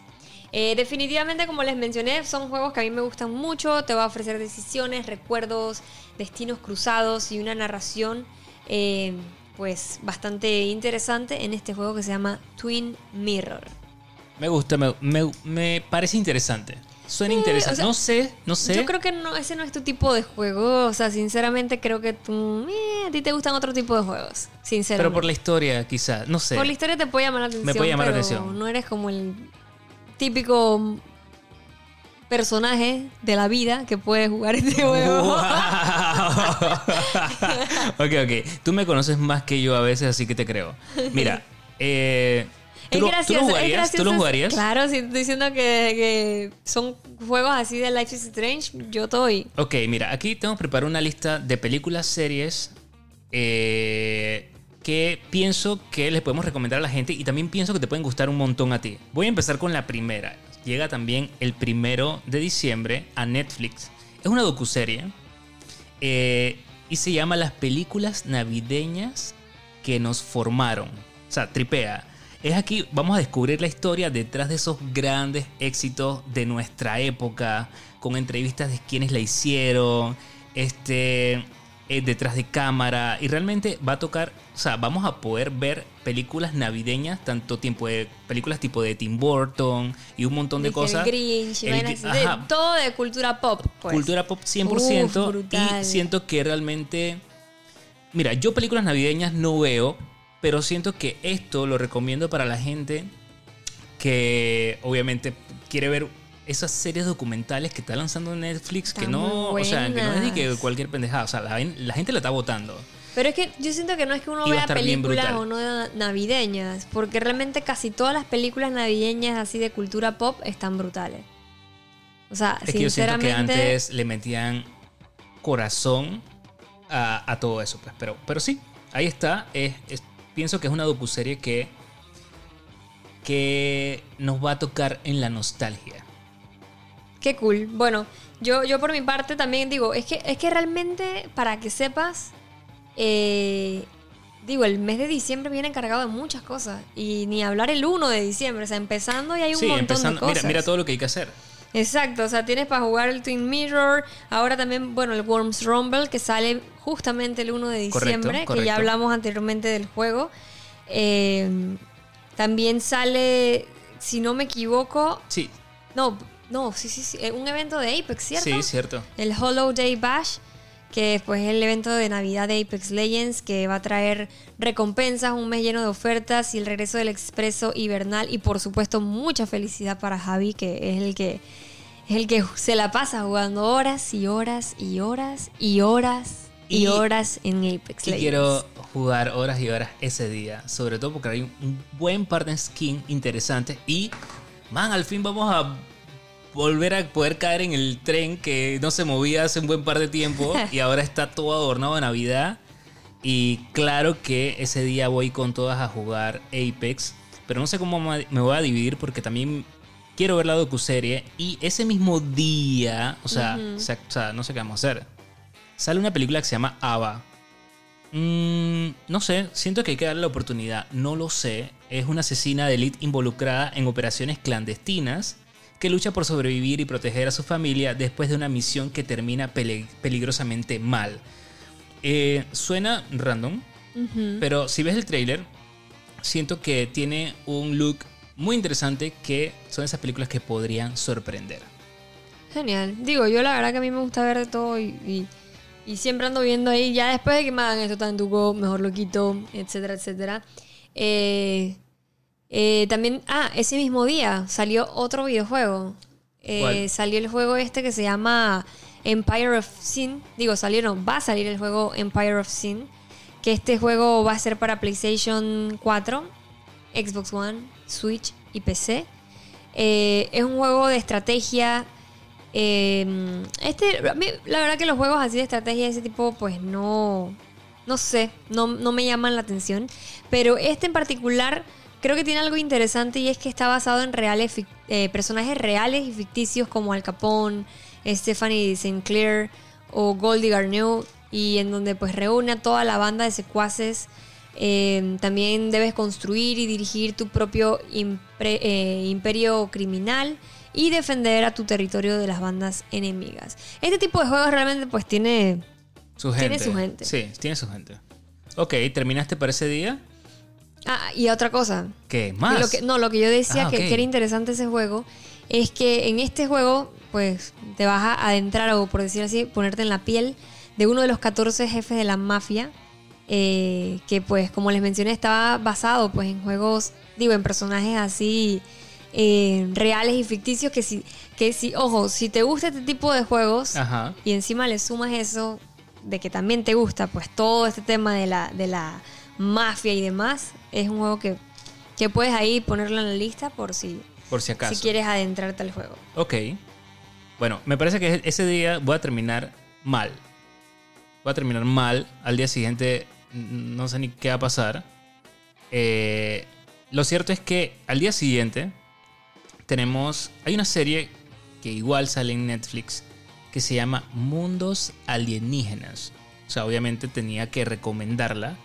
Speaker 1: Eh, definitivamente, como les mencioné, son juegos que a mí me gustan mucho. Te va a ofrecer decisiones, recuerdos, destinos cruzados y una narración, eh, pues, bastante interesante en este juego que se llama Twin Mirror.
Speaker 2: Me gusta, me parece interesante. Suena
Speaker 1: Sí,
Speaker 2: interesante.
Speaker 1: o sea,
Speaker 2: no sé, no sé.
Speaker 1: Yo creo que no, ese no es tu tipo de juego. O sea, sinceramente creo que tú, eh, a ti te gustan otro tipo de juegos. Sinceramente.
Speaker 2: pero por la historia, quizás. No sé.
Speaker 1: Por la historia te puede llamar la atención.
Speaker 2: puede llamar la atención.
Speaker 1: No eres como el típico personaje de la vida que puede jugar este juego.
Speaker 2: ok, ok. Tú me conoces más que yo a veces, así que te creo. Mira, eh, ¿tú,
Speaker 1: Es
Speaker 2: lo,
Speaker 1: gracioso,
Speaker 2: ¿tú lo
Speaker 1: es
Speaker 2: jugarías? ¿Tú lo jugarías?
Speaker 1: Claro, si estoy diciendo que, que son juegos así de Life is Strange, yo estoy.
Speaker 2: Ok, mira, aquí tengo preparado una lista de películas, series eh, que pienso que les podemos recomendar a la gente y también pienso que te pueden gustar un montón a ti. Voy a empezar con la primera. Llega también el primero de diciembre a Netflix. Es una docuserie eh, y se llama Las películas navideñas que nos formaron. O sea, tripea. Es aquí, vamos a descubrir la historia detrás de esos grandes éxitos de nuestra época, con entrevistas de quienes la hicieron, este, eh, detrás de cámara, y realmente va a tocar, o sea, vamos a poder ver películas navideñas, tanto tiempo de películas tipo de Tim Burton y un montón de
Speaker 1: Dije, el
Speaker 2: cosas.
Speaker 1: Grinch,
Speaker 2: El
Speaker 1: de- todo de cultura pop. pues.
Speaker 2: Cultura pop 100%
Speaker 1: Uf,
Speaker 2: y siento que realmente mira, yo películas navideñas no veo, pero siento que esto lo recomiendo para la gente que obviamente quiere ver esas series documentales que está lanzando Netflix que no, o sea, que no es de que cualquier pendejada, o sea, la, la gente la está votando.
Speaker 1: Pero es que yo siento que no es que uno vea películas o no navideñas, porque realmente casi todas las películas navideñas así de cultura pop están brutales. O sea,
Speaker 2: Es que yo siento que antes le metían corazón a, a todo eso, pues. Pero, pero sí, ahí está. Es, es- pienso que es una docuserie que, que nos va a tocar en la nostalgia.
Speaker 1: Qué cool. Bueno, yo, yo por mi parte también digo, es que, es que realmente, para que sepas, eh, digo, el mes de diciembre viene cargado de muchas cosas. Y ni hablar el 1 de diciembre, o sea, empezando y hay un
Speaker 2: sí,
Speaker 1: montón
Speaker 2: empezando.
Speaker 1: de cosas.
Speaker 2: Mira, mira todo lo que hay que hacer.
Speaker 1: Exacto, o sea, tienes para jugar el Twin Mirror, ahora también, bueno, el Worms Rumble, que sale justamente el 1 de
Speaker 2: Correcto,
Speaker 1: diciembre, que
Speaker 2: correcto.
Speaker 1: ya hablamos anteriormente del juego. Eh, también sale, si no me equivoco,
Speaker 2: Sí,
Speaker 1: no, no, sí, sí, sí, eh, un evento de Apex, ¿cierto?
Speaker 2: sí, cierto.
Speaker 1: El Hollow Day Bash, que pues es el evento de Navidad de Apex Legends, que va a traer recompensas, un mes lleno de ofertas y el regreso del expreso hibernal y por supuesto mucha felicidad para Javi, que es el que es el que se la pasa jugando horas y horas y horas y horas y,
Speaker 2: Y-
Speaker 1: horas en Apex
Speaker 2: Y
Speaker 1: Legends.
Speaker 2: quiero jugar horas y horas ese día. Sobre todo porque hay un, buen par de skin interesantes. Y, man, al fin vamos a volver a poder caer en el tren que no se movía hace un buen par de tiempo. y ahora está todo adornado de Navidad. Y claro que ese día voy con todas a jugar Apex. Pero no sé cómo me voy a dividir porque también quiero ver la docuserie. Y ese mismo día, o sea, o sea, o sea, no sé qué vamos a hacer. Sale una película que se llama Ava. Mm, no sé, siento que hay que darle la oportunidad. No lo sé. Es una asesina de élite involucrada en operaciones clandestinas que lucha por sobrevivir y proteger a su familia después de una misión que termina pele- peligrosamente mal. Eh, suena random, pero si ves el trailer, siento que tiene un look muy interesante que son esas películas que podrían sorprender.
Speaker 1: Genial. Digo, yo la verdad que a mí me gusta ver de todo y, y- y siempre ando viendo ahí, ya después de que me hagan esto tan tuco, mejor lo quito, etcétera, etcétera. Eh, eh, también, ah, ese mismo día salió otro videojuego. Eh, salió el juego este que se llama Empire of Sin. Digo, salió, no, va a salir el juego Empire of Sin. Que este juego va a ser para PlayStation 4, Xbox One, Switch y PC. Eh, es un juego de estrategia. eh, este, la verdad que los juegos así de estrategia de ese tipo, pues no, no sé, no, no me llaman la atención. Pero este en particular creo que tiene algo interesante y es que está basado en reales, eh, personajes reales y ficticios como Al Capone, Stephanie Sinclair o Goldie Garneau y en donde pues reúne a toda la banda de secuaces. Eh, también debes construir y dirigir tu propio impre- eh, imperio criminal y defender a tu territorio de las bandas enemigas. Este tipo de juegos realmente pues tiene...
Speaker 2: Su gente.
Speaker 1: Tiene su gente.
Speaker 2: Sí, tiene su gente. Ok, ¿terminaste para ese día?
Speaker 1: Ah, y otra cosa.
Speaker 2: ¿Qué más?
Speaker 1: Lo que, no, lo que yo decía
Speaker 2: Ah,
Speaker 1: que, era interesante ese juego es que en este juego, pues, te vas a adentrar o, por decir así, ponerte en la piel de uno de los 14 jefes de la mafia. eh, que, pues, como les mencioné, estaba basado, pues, en juegos, digo, en personajes así eh, reales y ficticios. Que si, que si, ojo, si te gusta este tipo de juegos
Speaker 2: Ajá.
Speaker 1: y encima le sumas eso de que también te gusta, pues todo este tema de la, de la mafia y demás, es un juego que, que puedes ahí ponerlo en la lista por si,
Speaker 2: Por si acaso.
Speaker 1: si quieres adentrarte al juego.
Speaker 2: Ok. Bueno, me parece que ese día voy a terminar mal. Voy a terminar mal. Al día siguiente no sé ni qué va a pasar. Eh, lo cierto es que al día siguiente tenemos... Hay una serie que igual sale en Netflix que se llama Mundos Alienígenas. O sea, obviamente tenía que recomendarla.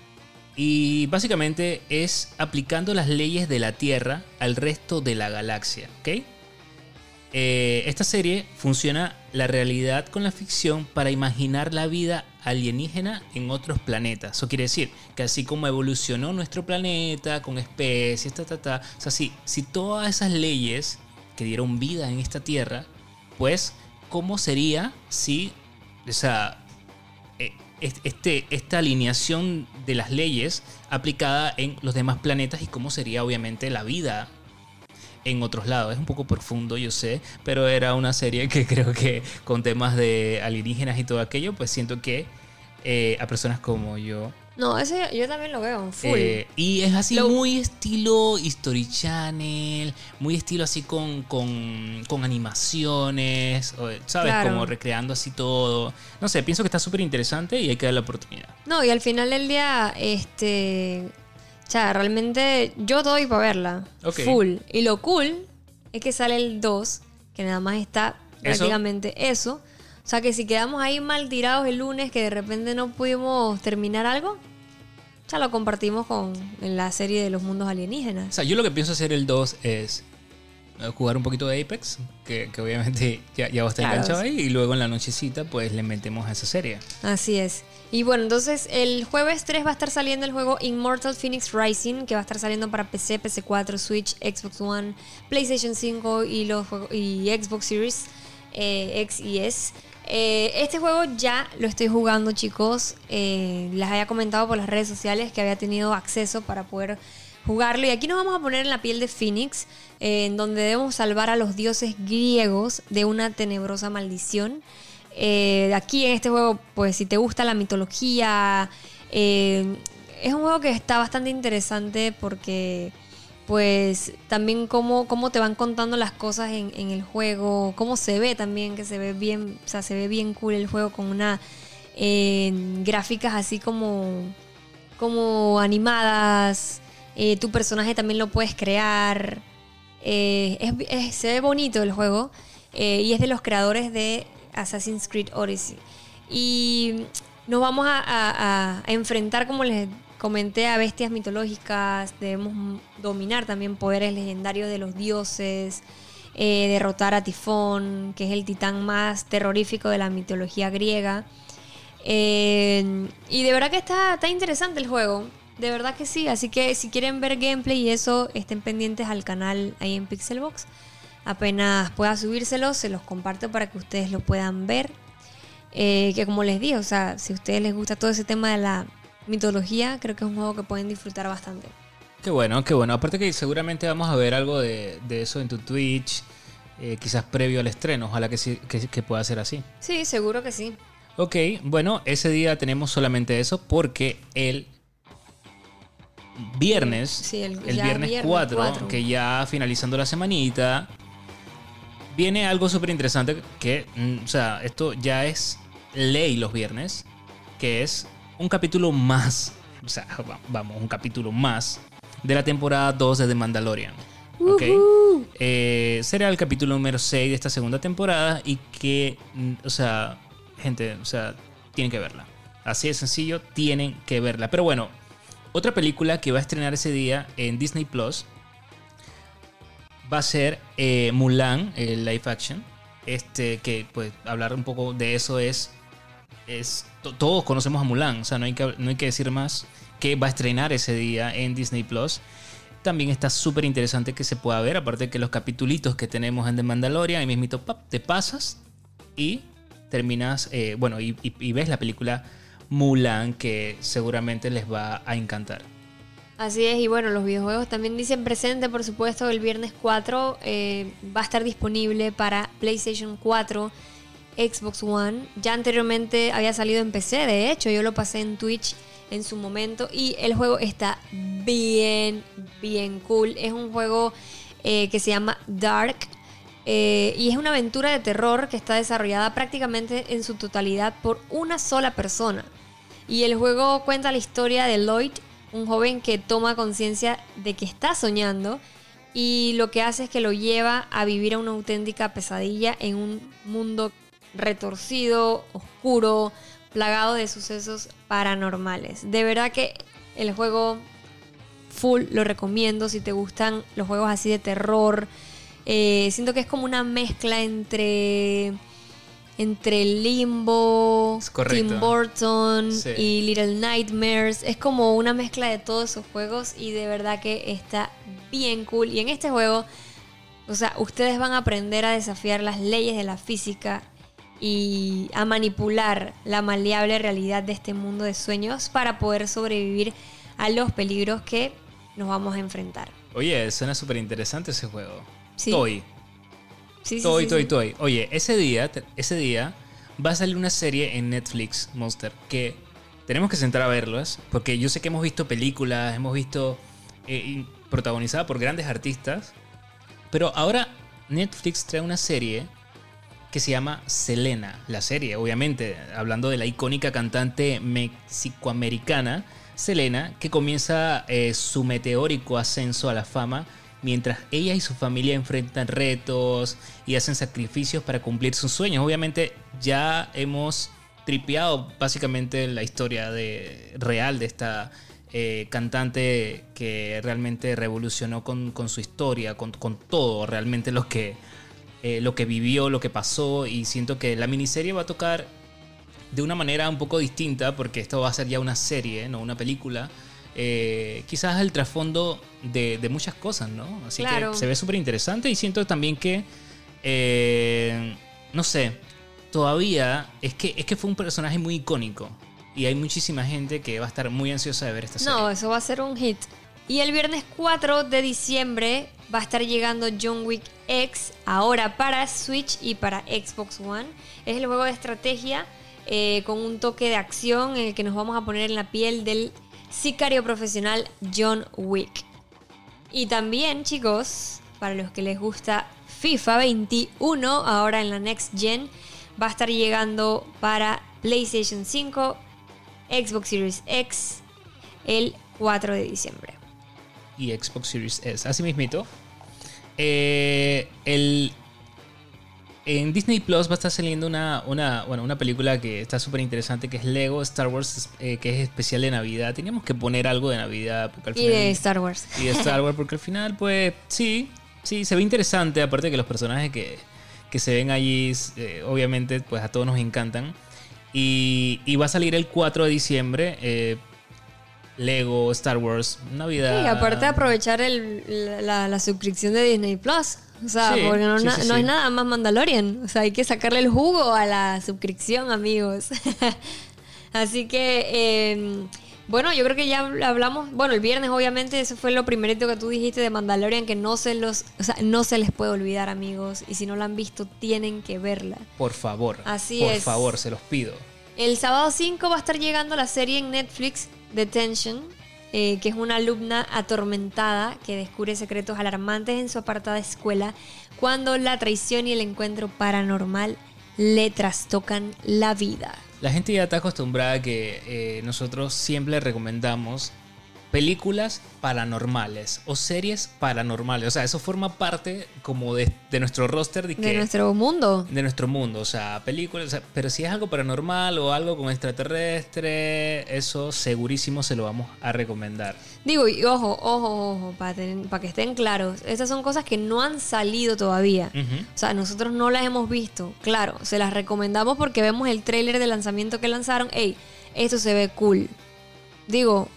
Speaker 2: Y básicamente es aplicando las leyes de la Tierra al resto de la galaxia, ¿ok? Eh, esta serie funciona la realidad con la ficción para imaginar la vida alienígena en otros planetas. Eso quiere decir que así como evolucionó nuestro planeta con especies, ta, ta, ta, o sea, si, si todas esas leyes que dieron vida en esta Tierra, pues, ¿cómo sería si, o sea, este, esta alineación de las leyes aplicada en los demás planetas y cómo sería obviamente la vida en otros lados. Es un poco profundo, yo sé, pero era una serie que creo que con temas de alienígenas y todo aquello, pues siento que eh, a personas como yo
Speaker 1: No, ese yo también lo veo, full.
Speaker 2: Eh, y es así
Speaker 1: Lo-
Speaker 2: muy estilo History Channel, muy estilo así con, con, con animaciones, ¿sabes?
Speaker 1: Claro.
Speaker 2: Como recreando así todo. No sé, pienso que está súper interesante y hay que darle la oportunidad.
Speaker 1: No, y al final del día, este. O sea, realmente yo doy para verla. Full. Y lo cool es que sale el 2, que nada más está
Speaker 2: ¿Eso?
Speaker 1: prácticamente eso. O sea, que si quedamos ahí mal tirados el lunes, que de repente no pudimos terminar algo, ya lo compartimos con en la serie de los mundos
Speaker 2: O
Speaker 1: alienígenas.
Speaker 2: sea, yo lo que pienso hacer el 2 es eh, jugar un poquito de Apex, que, que obviamente ya, ya va a estar
Speaker 1: Claro.
Speaker 2: enganchado ahí, y luego en la nochecita pues le metemos a esa serie.
Speaker 1: Así es. Y bueno, entonces el jueves 3 va a estar saliendo el juego Immortal Phoenix Rising, que va a estar saliendo para PC, PC4, Switch, Xbox One, PlayStation 5 y, los juegos- y Xbox Series eh, X y S. Eh, este juego ya lo estoy jugando, chicos. Eh, les había comentado por las redes sociales que había tenido acceso para poder jugarlo. Y aquí nos vamos a poner en la piel de Phoenix, eh, en donde debemos salvar a los dioses griegos de una tenebrosa maldición. Eh, aquí en este juego, pues si te gusta la mitología, es un juego que está bastante interesante porque pues también cómo, cómo te van contando las cosas en, el juego, cómo se ve también, que se ve bien, o sea, se ve bien cool el juego con una eh, gráficas así como, como animadas, eh, tu personaje también lo puedes crear, eh, se ve bonito el juego y es de los creadores de Assassin's Creed Odyssey. Y nos vamos a, a- a enfrentar, como les comenté, a bestias mitológicas. Debemos dominar también poderes legendarios de los dioses. eh, derrotar a Tifón, que es el titán más terrorífico de la mitología griega. Eh, y de verdad que está, está interesante el juego. De verdad que sí. Así que si quieren ver gameplay y eso, estén pendientes al canal ahí en Pixelbox. Apenas pueda subírselos, se los comparto para que ustedes lo puedan ver. Eh, que como les digo, o sea, si a ustedes les gusta todo ese tema de la mitología, creo que es un juego que pueden disfrutar bastante.
Speaker 2: Qué bueno, qué bueno. Aparte que seguramente vamos a ver algo de, de eso en tu Twitch, eh, quizás previo al estreno. Ojalá que, sí, que, que pueda ser así.
Speaker 1: Sí, seguro que sí.
Speaker 2: Ok, bueno, ese día tenemos solamente eso porque el viernes,
Speaker 1: Sí, el-
Speaker 2: viernes,
Speaker 1: viernes
Speaker 2: 4,
Speaker 1: 4.
Speaker 2: que ya finalizando la semanita, viene algo súper interesante que, mm, o sea, esto ya es ley los viernes, que es un capítulo más, o sea, va- vamos, un capítulo más de la temporada 2 de The Mandalorian. ¿ok?
Speaker 1: Ujú.
Speaker 2: Eh, será el capítulo número 6 de esta segunda temporada y que, o sea, gente, o sea, tienen que verla. Así de sencillo, tienen que verla. Pero bueno, otra película que va a estrenar ese día en Disney Plus va a ser eh, Mulan, el live action. Este, que pues hablar un poco de eso es. Es to- todos conocemos a Mulan, o sea, no hay, que, no hay que decir más que va a estrenar ese día en Disney Plus. También está súper interesante que se pueda ver, aparte que los capitulitos que tenemos en The Mandalorian, ahí mismito pap, te pasas y terminas, eh, bueno, y ves la película Mulan que seguramente les va a encantar.
Speaker 1: Así es, y bueno, los videojuegos también dicen presente, por supuesto, el viernes 4 eh, va a estar disponible para PlayStation 4, Xbox One. Ya anteriormente había salido en PC, de hecho, yo lo pasé en Twitch en su momento y el juego está bien, bien cool. Es un juego eh, que se llama Dark eh, y es una aventura de terror que está desarrollada prácticamente en su totalidad por una sola persona. Y el juego cuenta la historia de Lloyd, un joven que toma conciencia de que está soñando y lo que hace es que lo lleva a vivir a una auténtica pesadilla en un mundo retorcido, oscuro, plagado de sucesos paranormales. De verdad que el juego full lo recomiendo si te gustan los juegos así de terror. Eh, siento que es como una mezcla entre entre Limbo. Tim Burton
Speaker 2: Sí.
Speaker 1: y Little Nightmares. Es como una mezcla de todos esos juegos y de verdad que está bien cool. Y en este juego, o sea, ustedes van a aprender a desafiar las leyes de la física y a manipular la maleable realidad de este mundo de sueños para poder sobrevivir a los peligros que nos vamos a enfrentar.
Speaker 2: Oye, suena súper interesante ese juego.
Speaker 1: Sí.
Speaker 2: Toy.
Speaker 1: Sí,
Speaker 2: Toy,
Speaker 1: sí,
Speaker 2: Toy,
Speaker 1: sí.
Speaker 2: Toy. Oye, ese día, ese día va a salir una serie en Netflix, Monster, que tenemos que sentar a verlas, porque yo sé que hemos visto películas, hemos visto eh, protagonizada por grandes artistas, pero ahora Netflix trae una serie que se llama Selena, la serie, obviamente, hablando de la icónica cantante mexicoamericana Selena, que comienza eh, su meteórico ascenso a la fama mientras ella y su familia enfrentan retos y hacen sacrificios para cumplir sus sueños. Obviamente ya hemos tripeado básicamente la historia de, real de esta eh, cantante que realmente revolucionó con, su historia, con, con todo realmente lo que, eh, lo que vivió, lo que pasó y siento que la miniserie va a tocar de una manera un poco distinta porque esto va a ser ya una serie, no una película. Eh, quizás el trasfondo de, de muchas cosas, ¿no? Así
Speaker 1: Claro.
Speaker 2: que se ve súper interesante y siento también que, eh, no sé, todavía es que, es que fue un personaje muy icónico y hay muchísima gente que va a estar muy ansiosa de ver esta serie.
Speaker 1: No, eso va a ser un hit. Y el viernes 4 de diciembre va a estar llegando John Wick X, ahora para Switch y para Xbox One. Es el juego de estrategia eh, con un toque de acción en el que nos vamos a poner en la piel del sicario profesional John Wick. Y también, chicos, para los que les gusta FIFA 21, ahora en la Next Gen, va a estar llegando para PlayStation 5, Xbox Series X, el 4 de diciembre.
Speaker 2: y Xbox Series S. Así mismito. Eh, el, en Disney Plus va a estar saliendo una, una, bueno, una película que está súper interesante que es Lego Star Wars, eh, que es especial de Navidad. Teníamos que poner algo de Navidad porque al
Speaker 1: Y
Speaker 2: final...
Speaker 1: de Star Wars.
Speaker 2: y de Star Wars porque al final, pues sí, sí, se ve interesante. Aparte que los personajes que, que se ven allí, eh, obviamente, pues a todos nos encantan. Y, y va a salir el 4 de diciembre. eh, Lego, Star Wars, Navidad.
Speaker 1: Y aparte de aprovechar el- la, la- suscripción de Disney Plus. O sea,
Speaker 2: Sí,
Speaker 1: porque no,
Speaker 2: sí, sí, sí.
Speaker 1: es nada más Mandalorian. O sea, hay que sacarle el jugo a la suscripción, amigos. Así que, eh, bueno, yo creo que ya hablamos. Bueno, el viernes, obviamente, eso fue lo primerito que tú dijiste de Mandalorian, que no se los, o sea, no se les puede olvidar, amigos. Y si no la han visto, tienen que verla.
Speaker 2: Por favor.
Speaker 1: Así
Speaker 2: por
Speaker 1: es.
Speaker 2: favor, se los pido.
Speaker 1: El sábado 5 va a estar llegando la serie en Netflix Detention, eh, que es una alumna atormentada que descubre secretos alarmantes en su apartada escuela cuando la traición y el encuentro paranormal le trastocan la vida.
Speaker 2: La gente ya está acostumbrada a que eh, nosotros siempre recomendamos películas paranormales o series paranormales. O sea, eso forma parte como de, de nuestro roster de, que,
Speaker 1: De nuestro mundo.
Speaker 2: de nuestro mundo. O sea, películas. o sea, pero si es algo paranormal o algo con extraterrestre, eso segurísimo se lo vamos a recomendar.
Speaker 1: Digo, y ojo, ojo, ojo, para que estén claros. Estas son cosas que no han salido todavía. O sea, nosotros no las hemos visto. Claro, se las recomendamos porque vemos el tráiler de lanzamiento que lanzaron. Ey, esto se ve cool. Digo,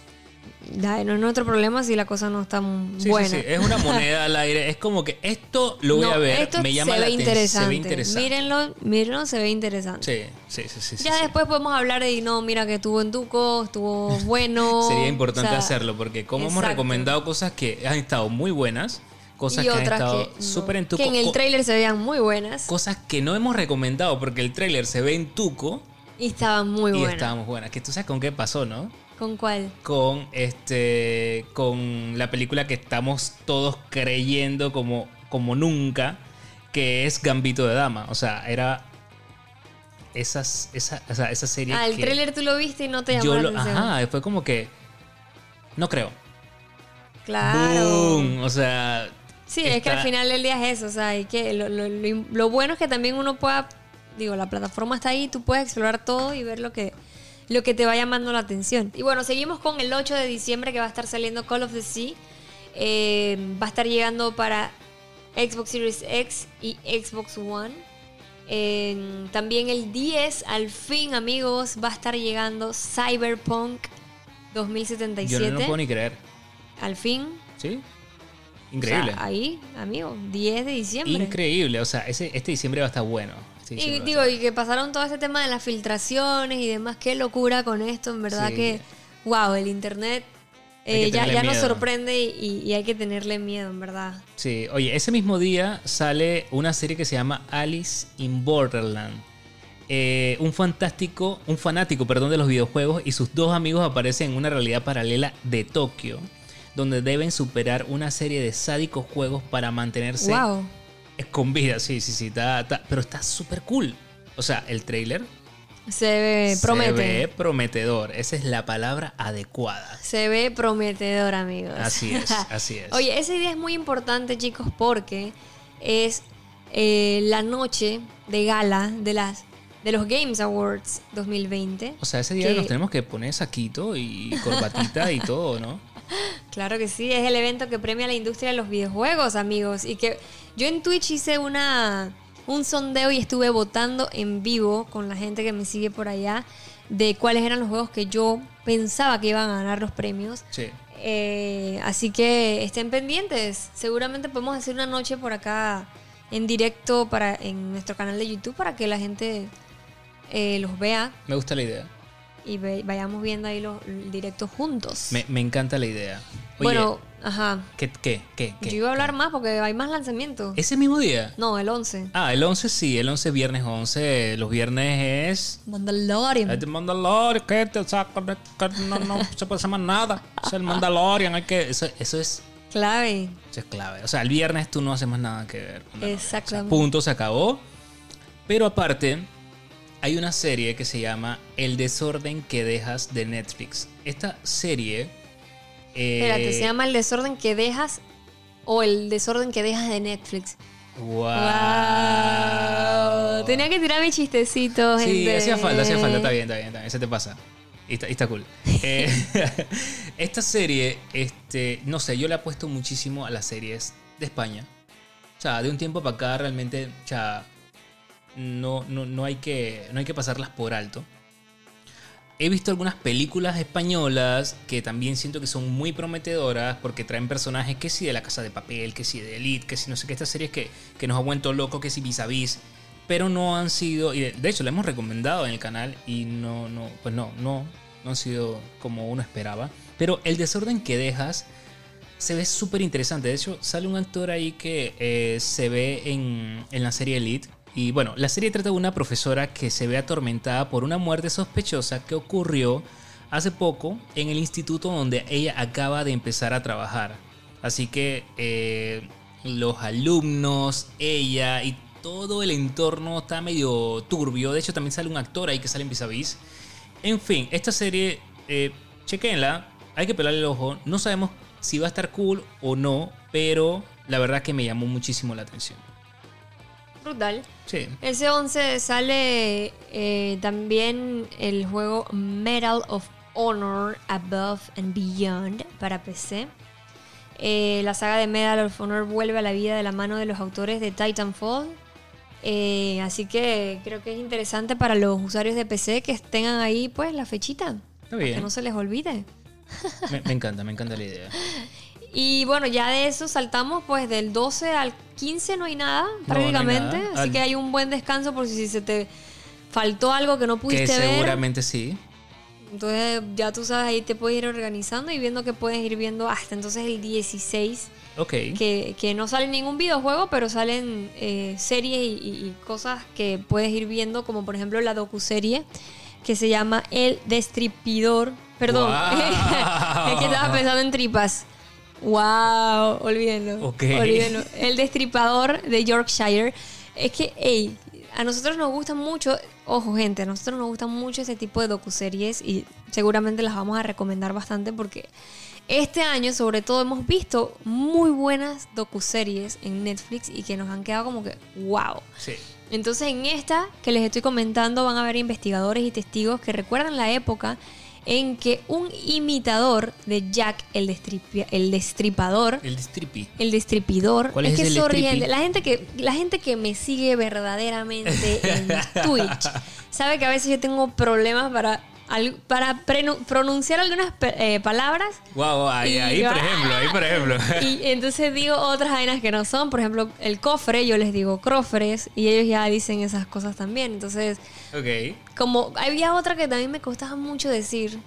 Speaker 1: ya, no es nuestro problema si la cosa no está
Speaker 2: Sí, sí,
Speaker 1: buena.
Speaker 2: sí, es una moneda al aire. Es como que esto lo voy
Speaker 1: No,
Speaker 2: a ver,
Speaker 1: esto
Speaker 2: me llama
Speaker 1: se
Speaker 2: la
Speaker 1: ve interesante.
Speaker 2: Se ve interesante.
Speaker 1: Mírenlo, mírenlo, se ve interesante.
Speaker 2: Sí, sí, sí, sí, sí,
Speaker 1: ya
Speaker 2: sí.
Speaker 1: después podemos hablar de, no, mira que estuvo en Tuco, estuvo bueno.
Speaker 2: Sería importante
Speaker 1: o sea,
Speaker 2: hacerlo porque como hemos recomendado cosas que han estado muy buenas, cosas
Speaker 1: y
Speaker 2: que han estado
Speaker 1: no,
Speaker 2: súper en tuco,
Speaker 1: que en el tráiler se veían muy buenas
Speaker 2: cosas que no hemos recomendado porque el tráiler se ve en tuco
Speaker 1: y estaban muy
Speaker 2: y
Speaker 1: buenas.
Speaker 2: estábamos buenas. Que tú sabes con qué pasó, ¿no?
Speaker 1: ¿Con cuál?
Speaker 2: Con este con la película que estamos todos creyendo como como nunca que es Gambito de Dama, o sea, era esas esa, o sea, esa serie
Speaker 1: Ah, el
Speaker 2: que
Speaker 1: tráiler tú lo viste y no te llamó
Speaker 2: yo
Speaker 1: la atención.
Speaker 2: ajá, fue como que no creo.
Speaker 1: Claro.
Speaker 2: Boom, o sea,
Speaker 1: Sí, es que al final del día es eso, o sea, hay que, lo- lo bueno es que también uno pueda, digo, la plataforma está ahí, tú puedes explorar todo y ver lo que, lo que te va llamando la atención. Y bueno, seguimos con el 8 de diciembre que va a estar saliendo Call of the Sea, Eh, va a estar llegando para Xbox Series X y Xbox One. Eh, también el 10, al fin amigos, va a estar llegando Cyberpunk
Speaker 2: yo
Speaker 1: 2077.
Speaker 2: no lo puedo ni creer.
Speaker 1: Al fin,
Speaker 2: ¿Sí? Increíble.
Speaker 1: o sea, ahí, amigo, 10 de diciembre.
Speaker 2: Increíble. O sea, ese, este diciembre va a estar bueno. Este
Speaker 1: Y digo, y que pasaron todo ese tema de las filtraciones y demás, qué locura con esto, en verdad
Speaker 2: Sí.
Speaker 1: que, wow, el internet eh, ya, ya nos sorprende y, y hay que tenerle miedo, en verdad.
Speaker 2: Sí, oye, ese mismo día sale una serie que se llama Alice in Borderland. eh, un fantástico, un fanático, perdón, de los videojuegos y sus dos amigos aparecen en una realidad paralela de Tokio, donde deben superar una serie de sádicos juegos para mantenerse
Speaker 1: Wow.
Speaker 2: Con vida. Sí, sí, sí, está- está- pero está súper cool. O sea, el trailer
Speaker 1: Se ve, promete.
Speaker 2: se ve prometedor. Esa es la palabra adecuada.
Speaker 1: Se ve prometedor, amigos.
Speaker 2: Así es, así es.
Speaker 1: Oye, esa idea es muy importante, chicos, porque es eh, la noche de gala de las de los Games Awards 2020.
Speaker 2: O sea, ese día
Speaker 1: que-
Speaker 2: nos tenemos que poner saquito y corbatita y todo, ¿no?
Speaker 1: Claro que sí, es el evento que premia la industria de los videojuegos, amigos. Y que yo en Twitch hice una un sondeo y estuve votando en vivo con la gente que me sigue por allá de cuáles eran los juegos que yo pensaba que iban a ganar los premios.
Speaker 2: Sí.
Speaker 1: Eh, así que estén pendientes. Seguramente podemos hacer una noche por acá en directo para en nuestro canal de YouTube para que la gente eh, los vea
Speaker 2: Me gusta la idea.
Speaker 1: Y ve- vayamos viendo ahí los directos juntos.
Speaker 2: Me, me encanta la idea. Oye,
Speaker 1: bueno, ajá.
Speaker 2: ¿qué, qué, qué, qué?
Speaker 1: Yo iba a hablar más porque hay más lanzamientos.
Speaker 2: ¿Ese mismo día?
Speaker 1: No, el 11.
Speaker 2: Ah, el 11 sí, el 11 viernes 11. Los viernes es...
Speaker 1: Mandalorian.
Speaker 2: El Mandalorian, que te saca, no, no se puede hacer más nada. Es el Mandalorian, hay que... Eso, eso es...
Speaker 1: Clave.
Speaker 2: Eso es clave. O sea, el viernes tú no haces más nada que ver.
Speaker 1: Exactamente.
Speaker 2: O sea, punto, se acabó. Pero aparte, hay una serie que se llama El desorden que dejas de Netflix. Esta serie... eh,
Speaker 1: Espérate, se llama El desorden que dejas o El desorden que dejas de Netflix.
Speaker 2: Wow.
Speaker 1: Wow. Tenía que tirar mi chistecito,
Speaker 2: Sí,
Speaker 1: gente.
Speaker 2: hacía falta, hacía falta. Está bien, está bien, está bien. Se te pasa. Y está, y está cool. Eh, esta serie, este, no sé, yo le apuesto muchísimo a las series de España. O sea, de un tiempo para acá realmente, o sea, no, no, no, hay que, no hay que pasarlas por alto. He visto algunas películas españolas que también siento que son muy prometedoras porque traen personajes que sí de la casa de papel, que sí de Elite, que sí no sé qué, estas series que, que nos ha vuelto loco, que sí vis a vis, pero no han sido, y de, de hecho la hemos recomendado en el canal y no, no, pues no, no, no han sido como uno esperaba. Pero el desorden que dejas se ve súper interesante. De hecho, sale un actor ahí que eh, se ve en, en la serie Elite. Y bueno, la serie trata de una profesora que se ve atormentada por una muerte sospechosa que ocurrió hace poco en el instituto donde ella acaba de empezar a trabajar. Así que eh, los alumnos, ella y todo el entorno está medio turbio. De hecho, también sale un actor ahí que sale en vis a vis. En fin, esta serie, eh, chequenla, hay que pelarle el ojo. No sabemos si va a estar cool o no, pero la verdad que me llamó muchísimo la atención.
Speaker 1: Brutal.
Speaker 2: Sí.
Speaker 1: Ese 11 sale eh, también el juego Medal of Honor Above and Beyond para PC. Eh, la saga de Medal of Honor vuelve a la vida de la mano de los autores de Titanfall. Eh, así que creo que es interesante para los usuarios de PC que tengan ahí pues la fechita.
Speaker 2: Está
Speaker 1: para Que
Speaker 2: bien.
Speaker 1: no se les olvide.
Speaker 2: Me, me encanta, me encanta la idea.
Speaker 1: Y bueno, ya de eso saltamos pues del 12 al 15 no hay nada
Speaker 2: no hay
Speaker 1: prácticamente.
Speaker 2: nada.
Speaker 1: Así
Speaker 2: Al-
Speaker 1: que hay un buen descanso por si se te faltó algo que no
Speaker 2: Que
Speaker 1: pudiste ver.
Speaker 2: seguramente sí.
Speaker 1: Entonces ya tú sabes, ahí te puedes ir organizando y viendo que puedes ir viendo hasta entonces el 16.
Speaker 2: Ok.
Speaker 1: Que, que no sale ningún videojuego, pero salen eh, series y, cosas que puedes ir viendo, como por ejemplo la docuserie que se llama El Destripidor. Perdón, es que estaba pensando en tripas. Wow, olvídenlo.
Speaker 2: Ok.
Speaker 1: olvídenlo. El Destripador de Yorkshire. Es que, hey, a nosotros nos gusta mucho, ojo gente, a nosotros nos gusta mucho ese tipo de docuseries y seguramente las vamos a recomendar bastante porque este año sobre todo hemos visto muy buenas docuseries en Netflix y que nos han quedado como que wow.
Speaker 2: Sí.
Speaker 1: Entonces en esta que les estoy comentando van a haber investigadores y testigos que recuerdan la época en que un imitador de Jack el, destripi- el destripador
Speaker 2: El strippy.
Speaker 1: el destripidor.
Speaker 2: ¿Cuál
Speaker 1: es,
Speaker 2: es
Speaker 1: que sorry, gente, la gente que la gente que me sigue verdaderamente en Twitch sabe que a veces yo tengo problemas para al- para prenu- pronunciar algunas eh, palabras
Speaker 2: Wow, ahí, ahí
Speaker 1: yo-
Speaker 2: por ejemplo, ahí por ejemplo.
Speaker 1: y entonces digo otras vainas que no son. Por ejemplo, el cofre, yo les digo crofres y ellos ya dicen esas cosas también. Entonces,
Speaker 2: ok.
Speaker 1: como había otra que también me costaba mucho decir.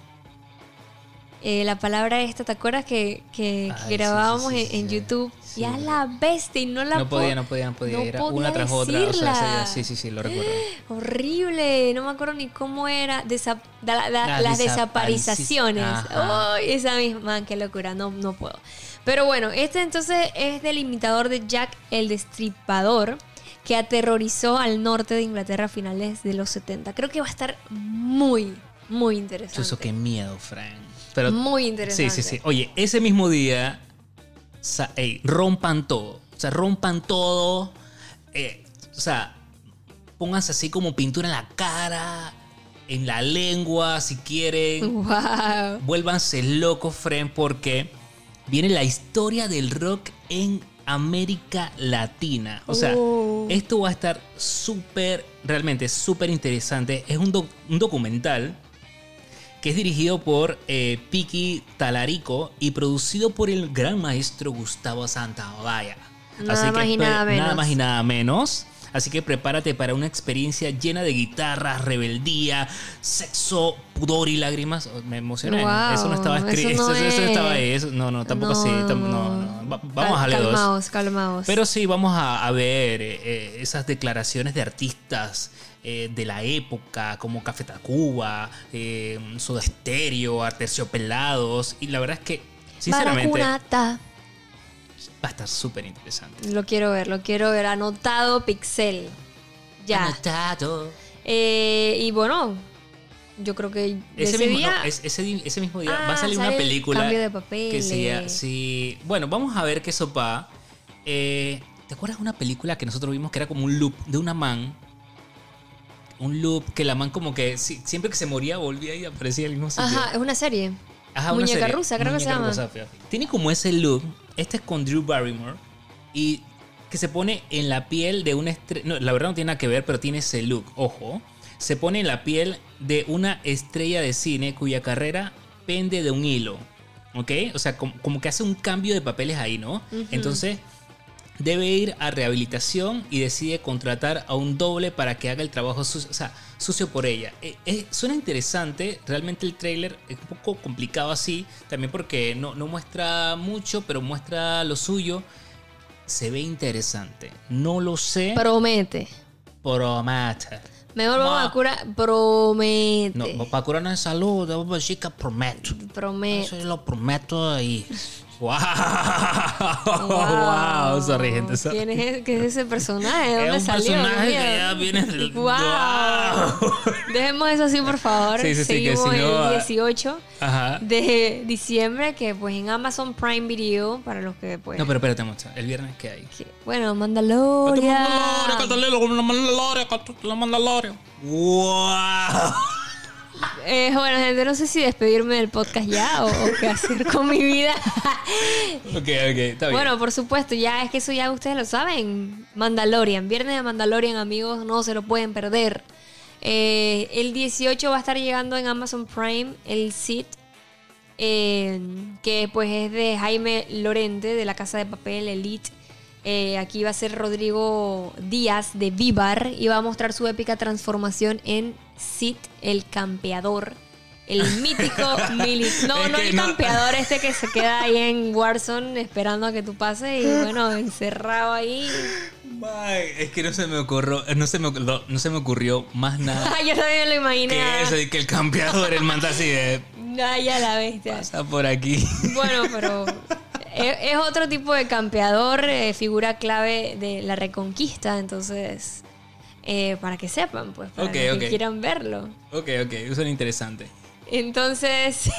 Speaker 1: eh, la palabra esta, ¿te acuerdas que,
Speaker 2: Ay,
Speaker 1: grabábamos
Speaker 2: sí, sí,
Speaker 1: en,
Speaker 2: sí,
Speaker 1: en
Speaker 2: sí.
Speaker 1: YouTube?
Speaker 2: Sí,
Speaker 1: ya la bestia y no la
Speaker 2: no podía, no podía, no podía.
Speaker 1: no
Speaker 2: Era
Speaker 1: podía
Speaker 2: una tras otra. O sea, esa
Speaker 1: decirla.
Speaker 2: idea- sí, sí, sí, lo recuerdo.
Speaker 1: Horrible, no me acuerdo ni cómo era. Desa- da- da-
Speaker 2: Las
Speaker 1: desaparizaciones. Ay, esa misma, qué locura, no, no puedo. Pero bueno, este entonces es del imitador de Jack el Destripador, que aterrorizó al norte de Inglaterra a finales de los 70. Creo que va a estar muy, muy interesante.
Speaker 2: Chuzo, qué miedo, Frank. Pero,
Speaker 1: Muy interesante.
Speaker 2: Sí, sí, sí. Oye, ese mismo día, rompan todo. O sea, rompan todo. eh, o sea, pónganse así como pintura en la cara, en la lengua, si quieren.
Speaker 1: Wow.
Speaker 2: Vuélvanse locos, friend, porque viene la historia del rock en América Latina. O sea,
Speaker 1: Oh.
Speaker 2: esto va a estar súper, realmente súper interesante. Es un, doc- un documental que es dirigido por eh, Piki Talarico y producido por el gran maestro Gustavo Santaolalla.
Speaker 1: Nada más y
Speaker 2: pre-
Speaker 1: nada menos.
Speaker 2: Nada más y nada menos. Así que prepárate para una experiencia llena de guitarras, rebeldía, sexo, pudor y lágrimas. Oh, Me emocioné.
Speaker 1: Wow,
Speaker 2: eso no estaba escrito.
Speaker 1: eso no
Speaker 2: Eso, eso
Speaker 1: es-
Speaker 2: estaba ahí. Eso- no, no, tampoco así. tam- No, no. Va- Vamos
Speaker 1: Cal-
Speaker 2: a dos.
Speaker 1: Calmaos, calmaos.
Speaker 2: Pero sí, vamos a, a ver eh, eh, esas declaraciones de artistas eh, de la época, como Café Tacuba, eh, Soda Stereo, Arterciopelados. Y la verdad es que, sinceramente, va
Speaker 1: Baracunata.
Speaker 2: a estar súper interesante.
Speaker 1: Lo quiero ver, lo quiero ver. Anotado Pixel. Ya.
Speaker 2: Anotado.
Speaker 1: Eh, y bueno, yo creo que
Speaker 2: Ese,
Speaker 1: ese
Speaker 2: mismo,
Speaker 1: día.
Speaker 2: no, ese, mismo día
Speaker 1: Ah,
Speaker 2: va a salir una película
Speaker 1: cambio de
Speaker 2: que
Speaker 1: papeles.
Speaker 2: se llama- sí, bueno, vamos a ver qué sopa. Eh, ¿Te acuerdas de una película que nosotros vimos que era como un loop de una man? Un loop que la man como que si- siempre que se moría volvía y aparecía el mismo sitio.
Speaker 1: Ajá, es una serie.
Speaker 2: Ajá,
Speaker 1: Muñeca
Speaker 2: serie.
Speaker 1: rusa, creo que se
Speaker 2: Muñeca
Speaker 1: llama.
Speaker 2: rusa. Tiene como ese look. Este es con Drew Barrymore. Y que se pone en la piel de una estrella. No, la verdad no tiene nada que ver, pero tiene ese look. Ojo. Se pone en la piel de una estrella de cine cuya carrera pende de un hilo. ¿Ok? O sea, como, como que hace un cambio de papeles ahí, ¿no? Entonces. Debe ir a rehabilitación y decide contratar a un doble para que haga el trabajo sucio, o sea, sucio por ella. Eh, eh, suena interesante, realmente el trailer es un poco complicado así, también porque no, no muestra mucho, pero muestra lo suyo. Se ve interesante. No lo sé,
Speaker 1: Promete.
Speaker 2: promete.
Speaker 1: Mejor vamos a curar. Promete.
Speaker 2: No, para curarnos de salud, debo decir que prometo.
Speaker 1: Promete.
Speaker 2: Eso lo prometo y... ¡Wow! ¡Wow! Sorry, gente. sorry.
Speaker 1: ¿Quién es, qué es ese personaje? ¿De
Speaker 2: Es
Speaker 1: dónde
Speaker 2: un
Speaker 1: salió?
Speaker 2: personaje que ya viene del...
Speaker 1: Wow.
Speaker 2: ¡Wow!
Speaker 1: Dejemos eso así, por favor.
Speaker 2: Sí, sí, sí, que
Speaker 1: Seguimos
Speaker 2: si no,
Speaker 1: el
Speaker 2: ah,
Speaker 1: 18
Speaker 2: Ajá.
Speaker 1: de diciembre, que pues en Amazon Prime Video, para los que pues...
Speaker 2: No, pero espérate, mucha. ¿El viernes qué hay?
Speaker 1: que- bueno, Mandalorian.
Speaker 2: La Mandalorian. ¡Wow!
Speaker 1: Eh, bueno, gente, no sé si despedirme del podcast ya o, o qué hacer con mi vida.
Speaker 2: Ok, ok, está bien.
Speaker 1: bueno, por supuesto, ya es que eso ya ustedes lo saben. Mandalorian, viernes de Mandalorian, amigos, no se lo pueden perder. Eh, el 18 va a estar llegando en Amazon Prime el Sith, eh, que pues es de Jaime Lorente, de la Casa de Papel Elite. Eh, aquí va a ser Rodrigo Díaz de Vivar y va a mostrar su épica transformación en Sid el Campeador. El mítico militar. No,
Speaker 2: Es
Speaker 1: no el
Speaker 2: no-
Speaker 1: campeador este que se queda ahí en Warzone esperando a que tú pases y bueno, encerrado ahí.
Speaker 2: Ay, es que no se me ocurrió, no se me, no, no se me ocurrió más nada
Speaker 1: Yo también lo imaginé.
Speaker 2: que eso y que el campeador, el manta así de
Speaker 1: Ay, ya la bestia.
Speaker 2: pasa por aquí.
Speaker 1: Bueno, pero es, es otro tipo de campeador, eh, figura clave de la reconquista, entonces, eh, para que sepan, pues, para los que quieran verlo.
Speaker 2: Ok, ok, eso es interesante.
Speaker 1: Entonces,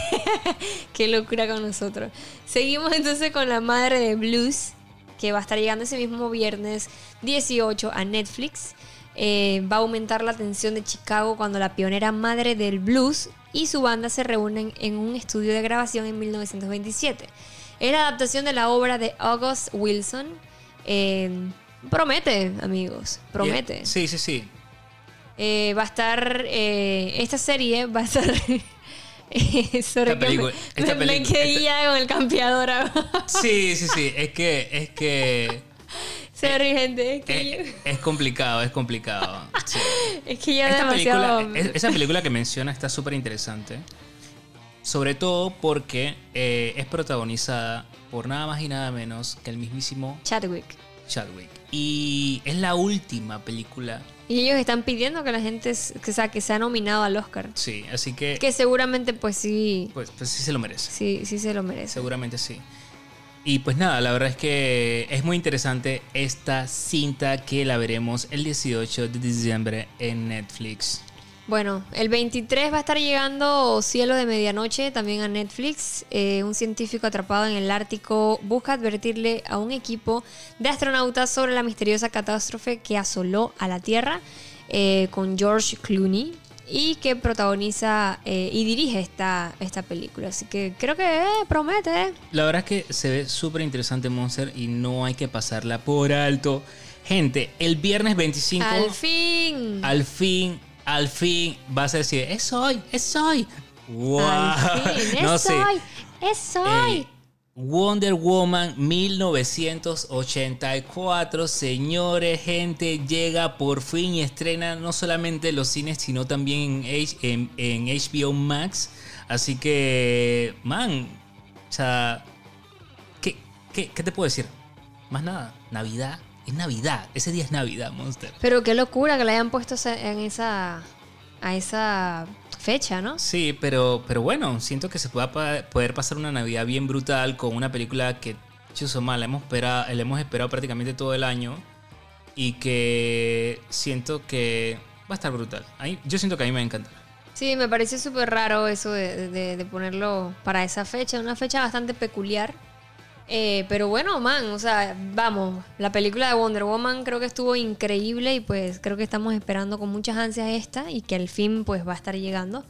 Speaker 1: qué locura con nosotros. Seguimos entonces con la madre de blues, que va a estar llegando ese mismo viernes 18 a Netflix. Eh, va a aumentar la atención de Chicago cuando la pionera madre del blues y su banda se reúnen en un estudio de grabación en 1927. Es la adaptación de la obra de August Wilson. Eh, promete, amigos, promete.
Speaker 2: Sí, sí, sí.
Speaker 1: Eh, va a estar. eh, esta serie va a estar. eh, sobre
Speaker 2: Esta
Speaker 1: que
Speaker 2: pelicu-
Speaker 1: me,
Speaker 2: esta
Speaker 1: me- me
Speaker 2: pelicu-
Speaker 1: quedé
Speaker 2: esta-
Speaker 1: ya con el campeador.
Speaker 2: Sí, sí, sí. Es que, es que.
Speaker 1: Sorry, gente. Es que,
Speaker 2: Es, es complicado, es complicado. Sí.
Speaker 1: es que yo
Speaker 2: Esta
Speaker 1: demasiado.
Speaker 2: película, es- esa película que menciona está súper interesante. Sobre todo porque eh, es protagonizada por nada más y nada menos que el mismísimo
Speaker 1: Chadwick.
Speaker 2: Chadwick. Y es la última película.
Speaker 1: Y ellos están pidiendo que la gente que, sea, que sea nominado al Oscar.
Speaker 2: Sí, así que
Speaker 1: Que seguramente pues sí,
Speaker 2: pues, pues sí se lo merece.
Speaker 1: sí, sí se lo merece.
Speaker 2: Seguramente sí. Y pues nada, la verdad es que es muy interesante esta cinta que la veremos el 18 de diciembre en Netflix.
Speaker 1: Bueno, el 23 va a estar llegando Cielo de Medianoche también a Netflix. Eh, un científico atrapado en el Ártico busca advertirle a un equipo de astronautas sobre la misteriosa catástrofe que asoló a la Tierra eh, con George Clooney y que protagoniza eh, y dirige esta, esta película. Así que creo que promete.
Speaker 2: La verdad es que se ve súper interesante Monster y no hay que pasarla por alto. Gente, el viernes 25...
Speaker 1: Al fin.
Speaker 2: al fin, al fin vas a decir, es hoy, es hoy. ¡Wow!
Speaker 1: Al fin.
Speaker 2: no
Speaker 1: es
Speaker 2: sé.
Speaker 1: hoy. Es hoy.
Speaker 2: Eh, Wonder Woman 1984, señores, gente, llega por fin y estrena no solamente en los cines, sino también en, H- en- en HBO Max. Así que, man, o sea, ¿qué, qué, qué te puedo decir? Más nada, Navidad, es Navidad, ese día es Navidad, Monster.
Speaker 1: Pero qué locura que la hayan puesto en esa a esa fecha, ¿no?
Speaker 2: Sí, pero, pero bueno, siento que se pueda pa- poder pasar una Navidad bien brutal con una película que, chuso mal, la hemos esperado, la hemos esperado prácticamente todo el año y que siento que va a estar brutal. A mí- yo siento que a mí me va a encantar.
Speaker 1: Sí, me parece súper raro eso de, de- de ponerlo para esa fecha, una fecha bastante peculiar. Eh, pero bueno, man, o sea, vamos, la película de Wonder Woman creo que estuvo increíble y pues creo que estamos esperando con muchas ansias esta y que al fin pues va a estar llegando.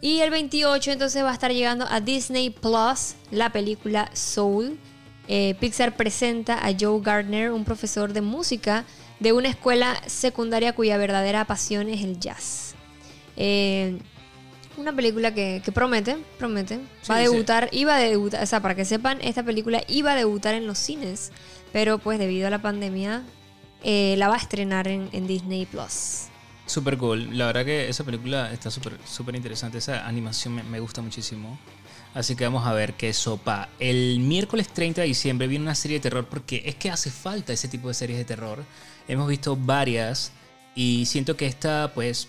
Speaker 1: Y el 28 entonces va a estar llegando a Disney Plus la película Soul. Eh, Pixar presenta a Joe Gardner, un profesor de música de una escuela secundaria cuya verdadera pasión es el jazz. Eh, una película que, que promete, promete.
Speaker 2: Sí,
Speaker 1: Va a
Speaker 2: sí.
Speaker 1: debutar, iba a debutar, o sea, para que sepan, esta película iba a debutar en los cines, pero pues debido a la pandemia eh, la va a estrenar en, en Disney Plus.
Speaker 2: Super cool. La verdad que esa película está súper súper interesante. Esa animación me, me gusta muchísimo. Así que vamos a ver qué sopa. El miércoles 30 de diciembre viene una serie de terror porque es que hace falta ese tipo de series de terror. Hemos visto varias y siento que esta pues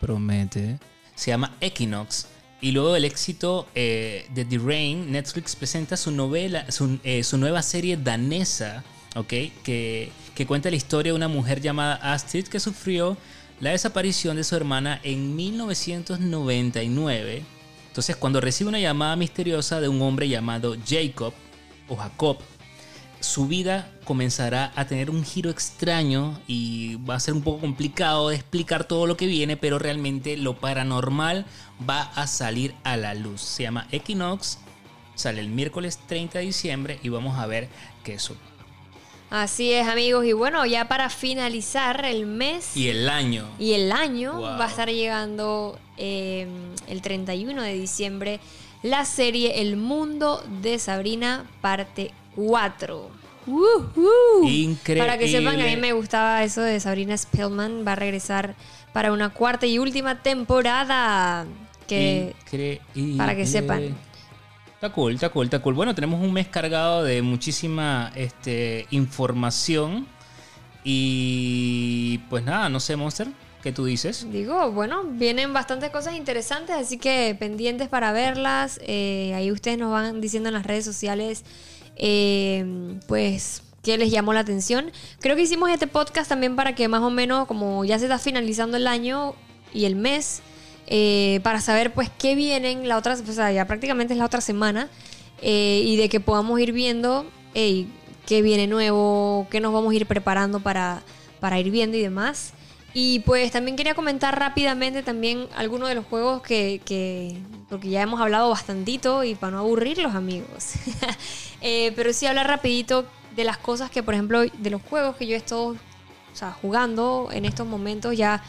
Speaker 2: promete. Se llama Equinox. Y luego del éxito eh, de The Rain, Netflix presenta su novela, su, eh, su nueva serie danesa, ¿ok? Que, que cuenta la historia de una mujer llamada Astrid que sufrió la desaparición de su hermana en 1999. Entonces, cuando recibe una llamada misteriosa de un hombre llamado Jacob o Jacob, su vida comenzará a tener un giro extraño y va a ser un poco complicado de explicar todo lo que viene, pero realmente lo paranormal va a salir a la luz. Se llama Equinox, sale el miércoles 30 de diciembre y vamos a ver qué es.
Speaker 1: Así es, amigos. Y bueno, ya para finalizar el mes
Speaker 2: Y el año.
Speaker 1: y el año
Speaker 2: Wow.
Speaker 1: va a estar llegando eh, el 31 de diciembre la serie El Mundo de Sabrina, parte 4. ¡Woohoo!
Speaker 2: Increíble.
Speaker 1: Para que sepan que a mí me gustaba eso de Sabrina Spellman. Va a regresar para una cuarta y última temporada. Que
Speaker 2: Increíble.
Speaker 1: para que sepan.
Speaker 2: Está cool, está cool, está cool. Bueno, tenemos un mes cargado de muchísima este, información. Y pues nada, no sé, Monster, ¿qué tú dices?
Speaker 1: Digo, bueno, vienen bastantes cosas interesantes, así que pendientes para verlas. Eh, ahí ustedes nos van diciendo en las redes sociales, eh, pues, qué les llamó la atención. Creo que hicimos este podcast también para que más o menos, como ya se está finalizando el año y el mes, eh, para saber pues qué vienen la otra, o sea, ya prácticamente es la otra semana, eh, y de que podamos ir viendo qué viene nuevo, qué nos vamos a ir preparando para, para ir viendo y demás. Y pues también quería comentar rápidamente también algunos de los juegos que, que- porque ya hemos hablado bastantito y para no aburrir los amigos. Eh, pero sí hablar rapidito de las cosas que, por ejemplo, de los juegos que yo he estado o sea, jugando en estos momentos. Ya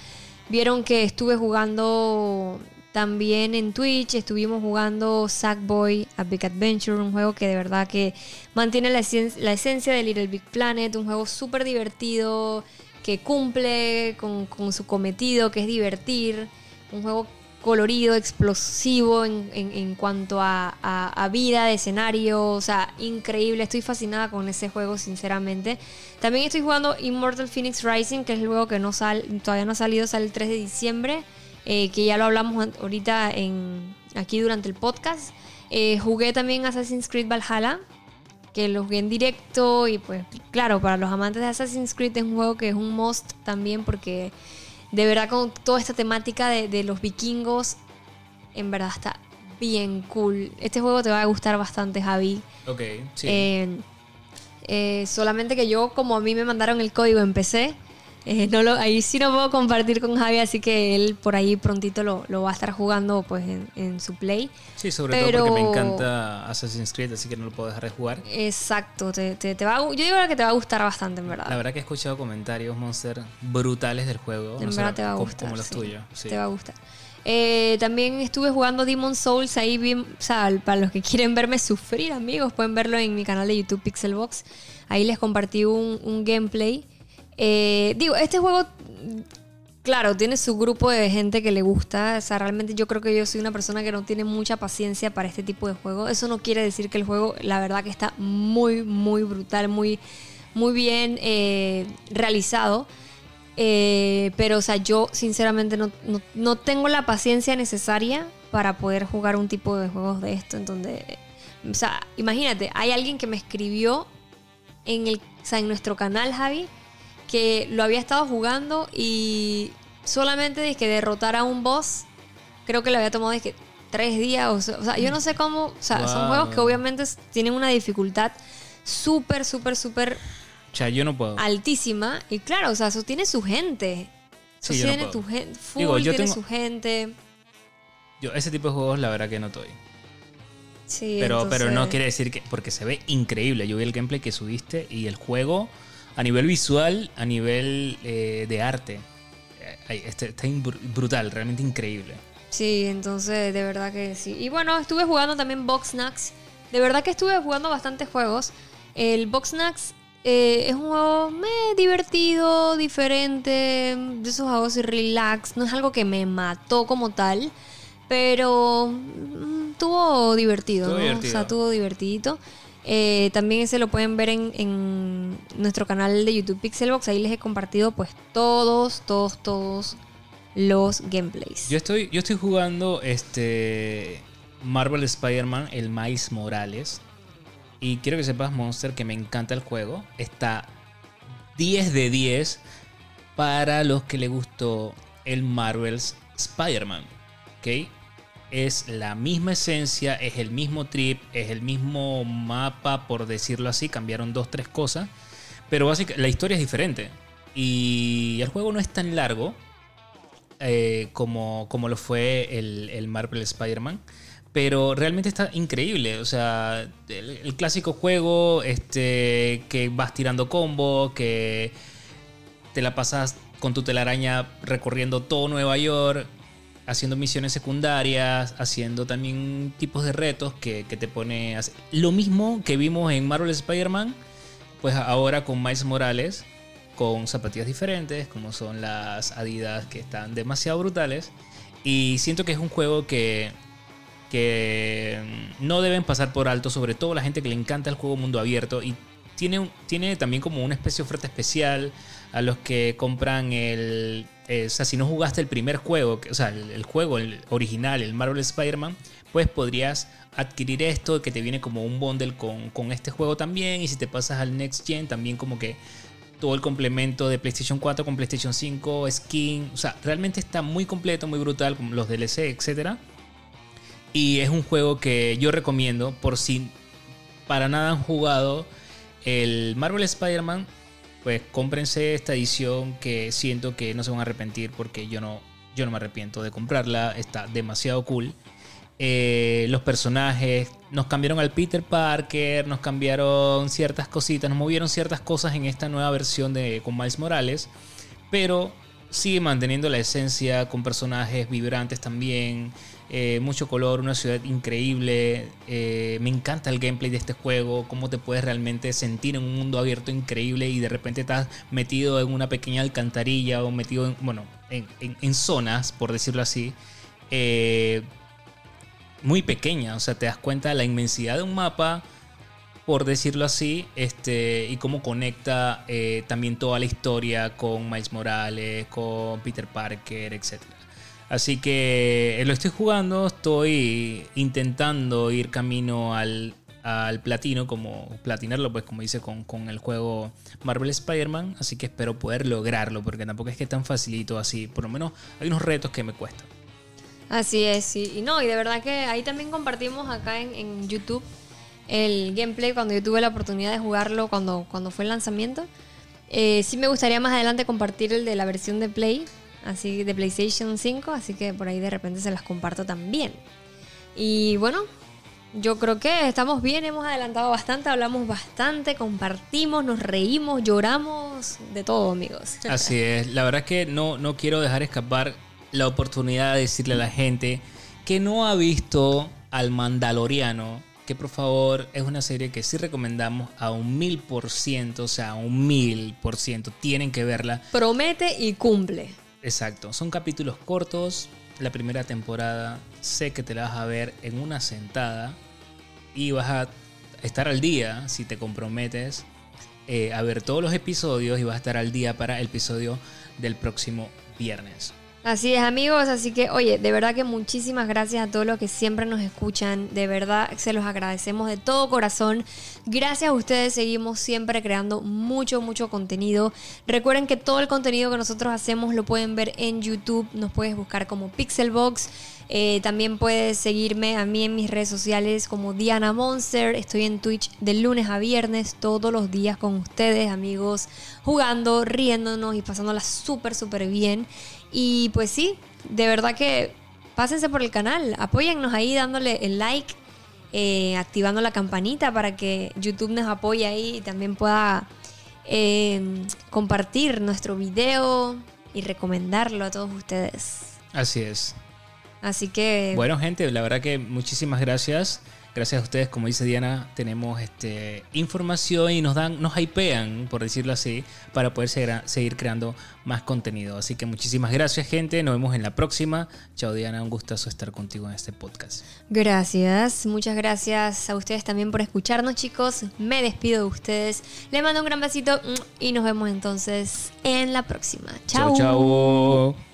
Speaker 1: vieron que estuve jugando también en Twitch, estuvimos jugando Sackboy A Big Adventure, un juego que de verdad que mantiene la, esen- la esencia de Little Big Planet, un juego súper divertido, que cumple con, con su cometido, que es divertir, un juego colorido, explosivo en, en- cuanto a, a- vida de escenario. O sea, increíble. Estoy fascinada con ese juego, sinceramente. También estoy jugando Immortal Phoenix Rising, que es el juego que no sal, todavía no ha salido, sale el 3 de diciembre. eh, que ya lo hablamos ahorita en, aquí durante el podcast. Eh, jugué también Assassin's Creed Valhalla, que lo jugué en directo y pues claro, para los amantes de Assassin's Creed es un juego que es un must también porque de verdad con toda esta temática de, de los vikingos, en verdad está bien cool. Este juego te va a gustar bastante, Javi.
Speaker 2: Ok, sí.
Speaker 1: Eh, eh, solamente que yo, como a mí me mandaron el código en PC, eh, no lo, ahí sí no puedo compartir con Javi, así que él por ahí prontito lo, lo va a estar jugando pues en, en su play.
Speaker 2: sí, sobre
Speaker 1: pero-
Speaker 2: todo porque me encanta Assassin's Creed, así que no lo puedo dejar de jugar.
Speaker 1: Exacto, te, te- te va a yo digo que te va a gustar bastante, en verdad.
Speaker 2: La verdad que he escuchado comentarios, Monster, brutales del juego.
Speaker 1: En
Speaker 2: no
Speaker 1: verdad te va a
Speaker 2: como-
Speaker 1: gustar.
Speaker 2: Como los
Speaker 1: sí.
Speaker 2: tuyos. sí.
Speaker 1: Te va a gustar. Eh, también estuve jugando Demon Souls ahí bien, o sea, para los que quieren verme sufrir, amigos, pueden verlo en mi canal de YouTube Pixelbox. Ahí les compartí un, un gameplay. Eh, digo, este juego, claro, tiene su grupo de gente que le gusta. O sea, realmente yo creo que yo soy una persona que no tiene mucha paciencia para este tipo de juego. Eso no quiere decir que el juego, la verdad, que está muy, muy brutal, muy, muy bien eh, realizado. Eh, pero, o sea, yo sinceramente no, no- no tengo la paciencia necesaria para poder jugar un tipo de juegos de esto. En donde, o sea, imagínate, hay alguien que me escribió en, el, o sea, en nuestro canal, Javi, que lo había estado jugando y solamente de que derrotar a un boss, creo que le había tomado que tres días. O sea, yo no sé cómo. O sea, son juegos que obviamente tienen una dificultad súper, súper, súper
Speaker 2: O sea, yo no puedo.
Speaker 1: altísima. Y claro, o sea, eso tiene su gente. Eso
Speaker 2: Sí, no
Speaker 1: tiene tu gente. Full
Speaker 2: Digo, yo
Speaker 1: tiene
Speaker 2: tengo-
Speaker 1: su gente.
Speaker 2: Yo ese tipo de juegos, la verdad que no estoy.
Speaker 1: Sí,
Speaker 2: Pero, pero no
Speaker 1: entonces-
Speaker 2: quiere decir que. Porque se ve increíble. Yo vi el gameplay que subiste y el juego, a nivel visual, a nivel eh, de arte, eh, este- está in- brutal, realmente increíble.
Speaker 1: Sí, entonces de verdad que sí. Y bueno, estuve jugando también Boxnax. De verdad que estuve jugando bastantes juegos. El Boxnax eh, es un juego meh, divertido, diferente, de esos juegos relax. No es algo que me mató como tal, pero mm, estuvo divertido, ¿no?
Speaker 2: divertido.
Speaker 1: O sea, estuvo divertidito. Eh, también ese lo pueden ver en, en nuestro canal de YouTube Pixelbox. Ahí les he compartido pues todos, todos, todos los gameplays.
Speaker 2: Yo estoy, yo estoy jugando este Marvel Spider-Man, el Miles Morales. Y quiero que sepas, Monster, que me encanta el juego. Está 10 de 10 para los que le gustó el Marvel's Spider-Man. Es la misma esencia, es el mismo trip, es el mismo mapa, por decirlo así. Cambiaron dos, tres cosas. Pero básicamente la historia es diferente. Y el juego no es tan largo eh, como, como lo fue el, el Marvel Spider-Man. Pero realmente está increíble. O sea, el, el clásico juego este, que vas tirando combo, que te la pasas con tu telaraña recorriendo todo Nueva York, haciendo misiones secundarias, haciendo también tipos de retos que, te pone... Lo mismo que vimos en Marvel Spider-Man, pues ahora con Miles Morales, con zapatillas diferentes, como son las Adidas que están demasiado brutales. Y siento que es un juego que, que mm, no deben pasar por alto, sobre todo la gente que le encanta el juego mundo abierto. Y tiene, tiene también como una especie de oferta especial a los que compran el... eh, o sea, si no jugaste el primer juego, o sea, el, juego original, el Marvel Spider-Man, pues podrías adquirir esto que te viene como un bundle con, con este juego también. Y si te pasas al Next Gen, también como que todo el complemento de PlayStation 4 con PlayStation 5, skin. O sea, realmente está muy completo, muy brutal, los DLC, etc. Y es un juego que yo recomiendo por si para nada han jugado el Marvel Spider-Man. Pues cómprense esta edición que siento que no se van a arrepentir porque yo no, yo no me arrepiento de comprarla. Está demasiado cool. Eh, los personajes, nos cambiaron al Peter Parker, nos cambiaron ciertas cositas, nos movieron ciertas cosas en esta nueva versión de con Miles Morales, pero sigue manteniendo la esencia con personajes vibrantes también, eh, mucho color, una ciudad increíble, eh, me encanta el gameplay de este juego, cómo te puedes realmente sentir en un mundo abierto increíble y de repente estás metido en una pequeña alcantarilla o metido en, bueno, en, zonas, por decirlo así, eh, muy pequeña. O sea, te das cuenta de la inmensidad de un mapa, por decirlo así, este, y cómo conecta también toda la historia con Miles Morales, con Peter Parker, etc. Así que eh, lo estoy jugando, estoy intentando ir camino al, al platino, como platinarlo, pues como dice con, con el juego Marvel Spider-Man. Así que espero poder lograrlo, porque tampoco es que es tan facilito así. Por lo menos hay unos retos que me cuestan.
Speaker 1: Así es, sí. Y no, y de verdad que ahí también compartimos acá en, en YouTube el gameplay cuando yo tuve la oportunidad de jugarlo cuando, cuando fue el lanzamiento. Eh, sí me gustaría más adelante compartir el de la versión de Play, así de PlayStation 5, así que por ahí de repente se las comparto también. Y bueno, yo creo que estamos bien, hemos adelantado bastante, hablamos bastante, compartimos, nos reímos, lloramos, de todo, amigos.
Speaker 2: Así es, la verdad es que no, no quiero dejar escapar la oportunidad de decirle a la gente que no ha visto al Mandaloriano, que por favor es una serie que sí recomendamos a un mil por ciento, o sea, a un mil por ciento, tienen que verla.
Speaker 1: Promete y cumple.
Speaker 2: Exacto, son capítulos cortos, la primera temporada sé que te la vas a ver en una sentada y vas a estar al día si te comprometes eh, a ver todos los episodios y vas a estar al día para el episodio del próximo viernes.
Speaker 1: Así es, amigos. Así que, oye, de verdad que muchísimas gracias a todos los que siempre nos escuchan. De verdad, se los agradecemos de todo corazón. Gracias a ustedes seguimos siempre creando mucho, mucho contenido. Recuerden que todo el contenido que nosotros hacemos lo pueden ver en YouTube. Nos puedes buscar como Pixelbox. Eh, también puedes seguirme a mí en mis redes sociales como Diana Monster. Estoy en Twitch de lunes a viernes, todos los días con ustedes, amigos, jugando, riéndonos y pasándola súper, súper bien. Y pues sí, de verdad que pásense por el canal, apóyennos ahí dándole el like, eh, activando la campanita para que YouTube nos apoye ahí y también pueda eh, compartir nuestro video y recomendarlo a todos ustedes.
Speaker 2: Así es.
Speaker 1: Así que...
Speaker 2: Bueno, gente, la verdad que muchísimas gracias. Gracias a ustedes, como dice Diana, tenemos este, información y nos dan, nos hypean, por decirlo así, para poder seguir, seguir creando más contenido. Así que muchísimas gracias, gente. Nos vemos en la próxima. Chao, Diana. Un gustazo estar contigo en este podcast.
Speaker 1: Gracias. Muchas gracias a ustedes también por escucharnos, chicos. Me despido de ustedes. Les mando un gran besito y nos vemos entonces en la próxima. Chao.
Speaker 2: Chao, chao.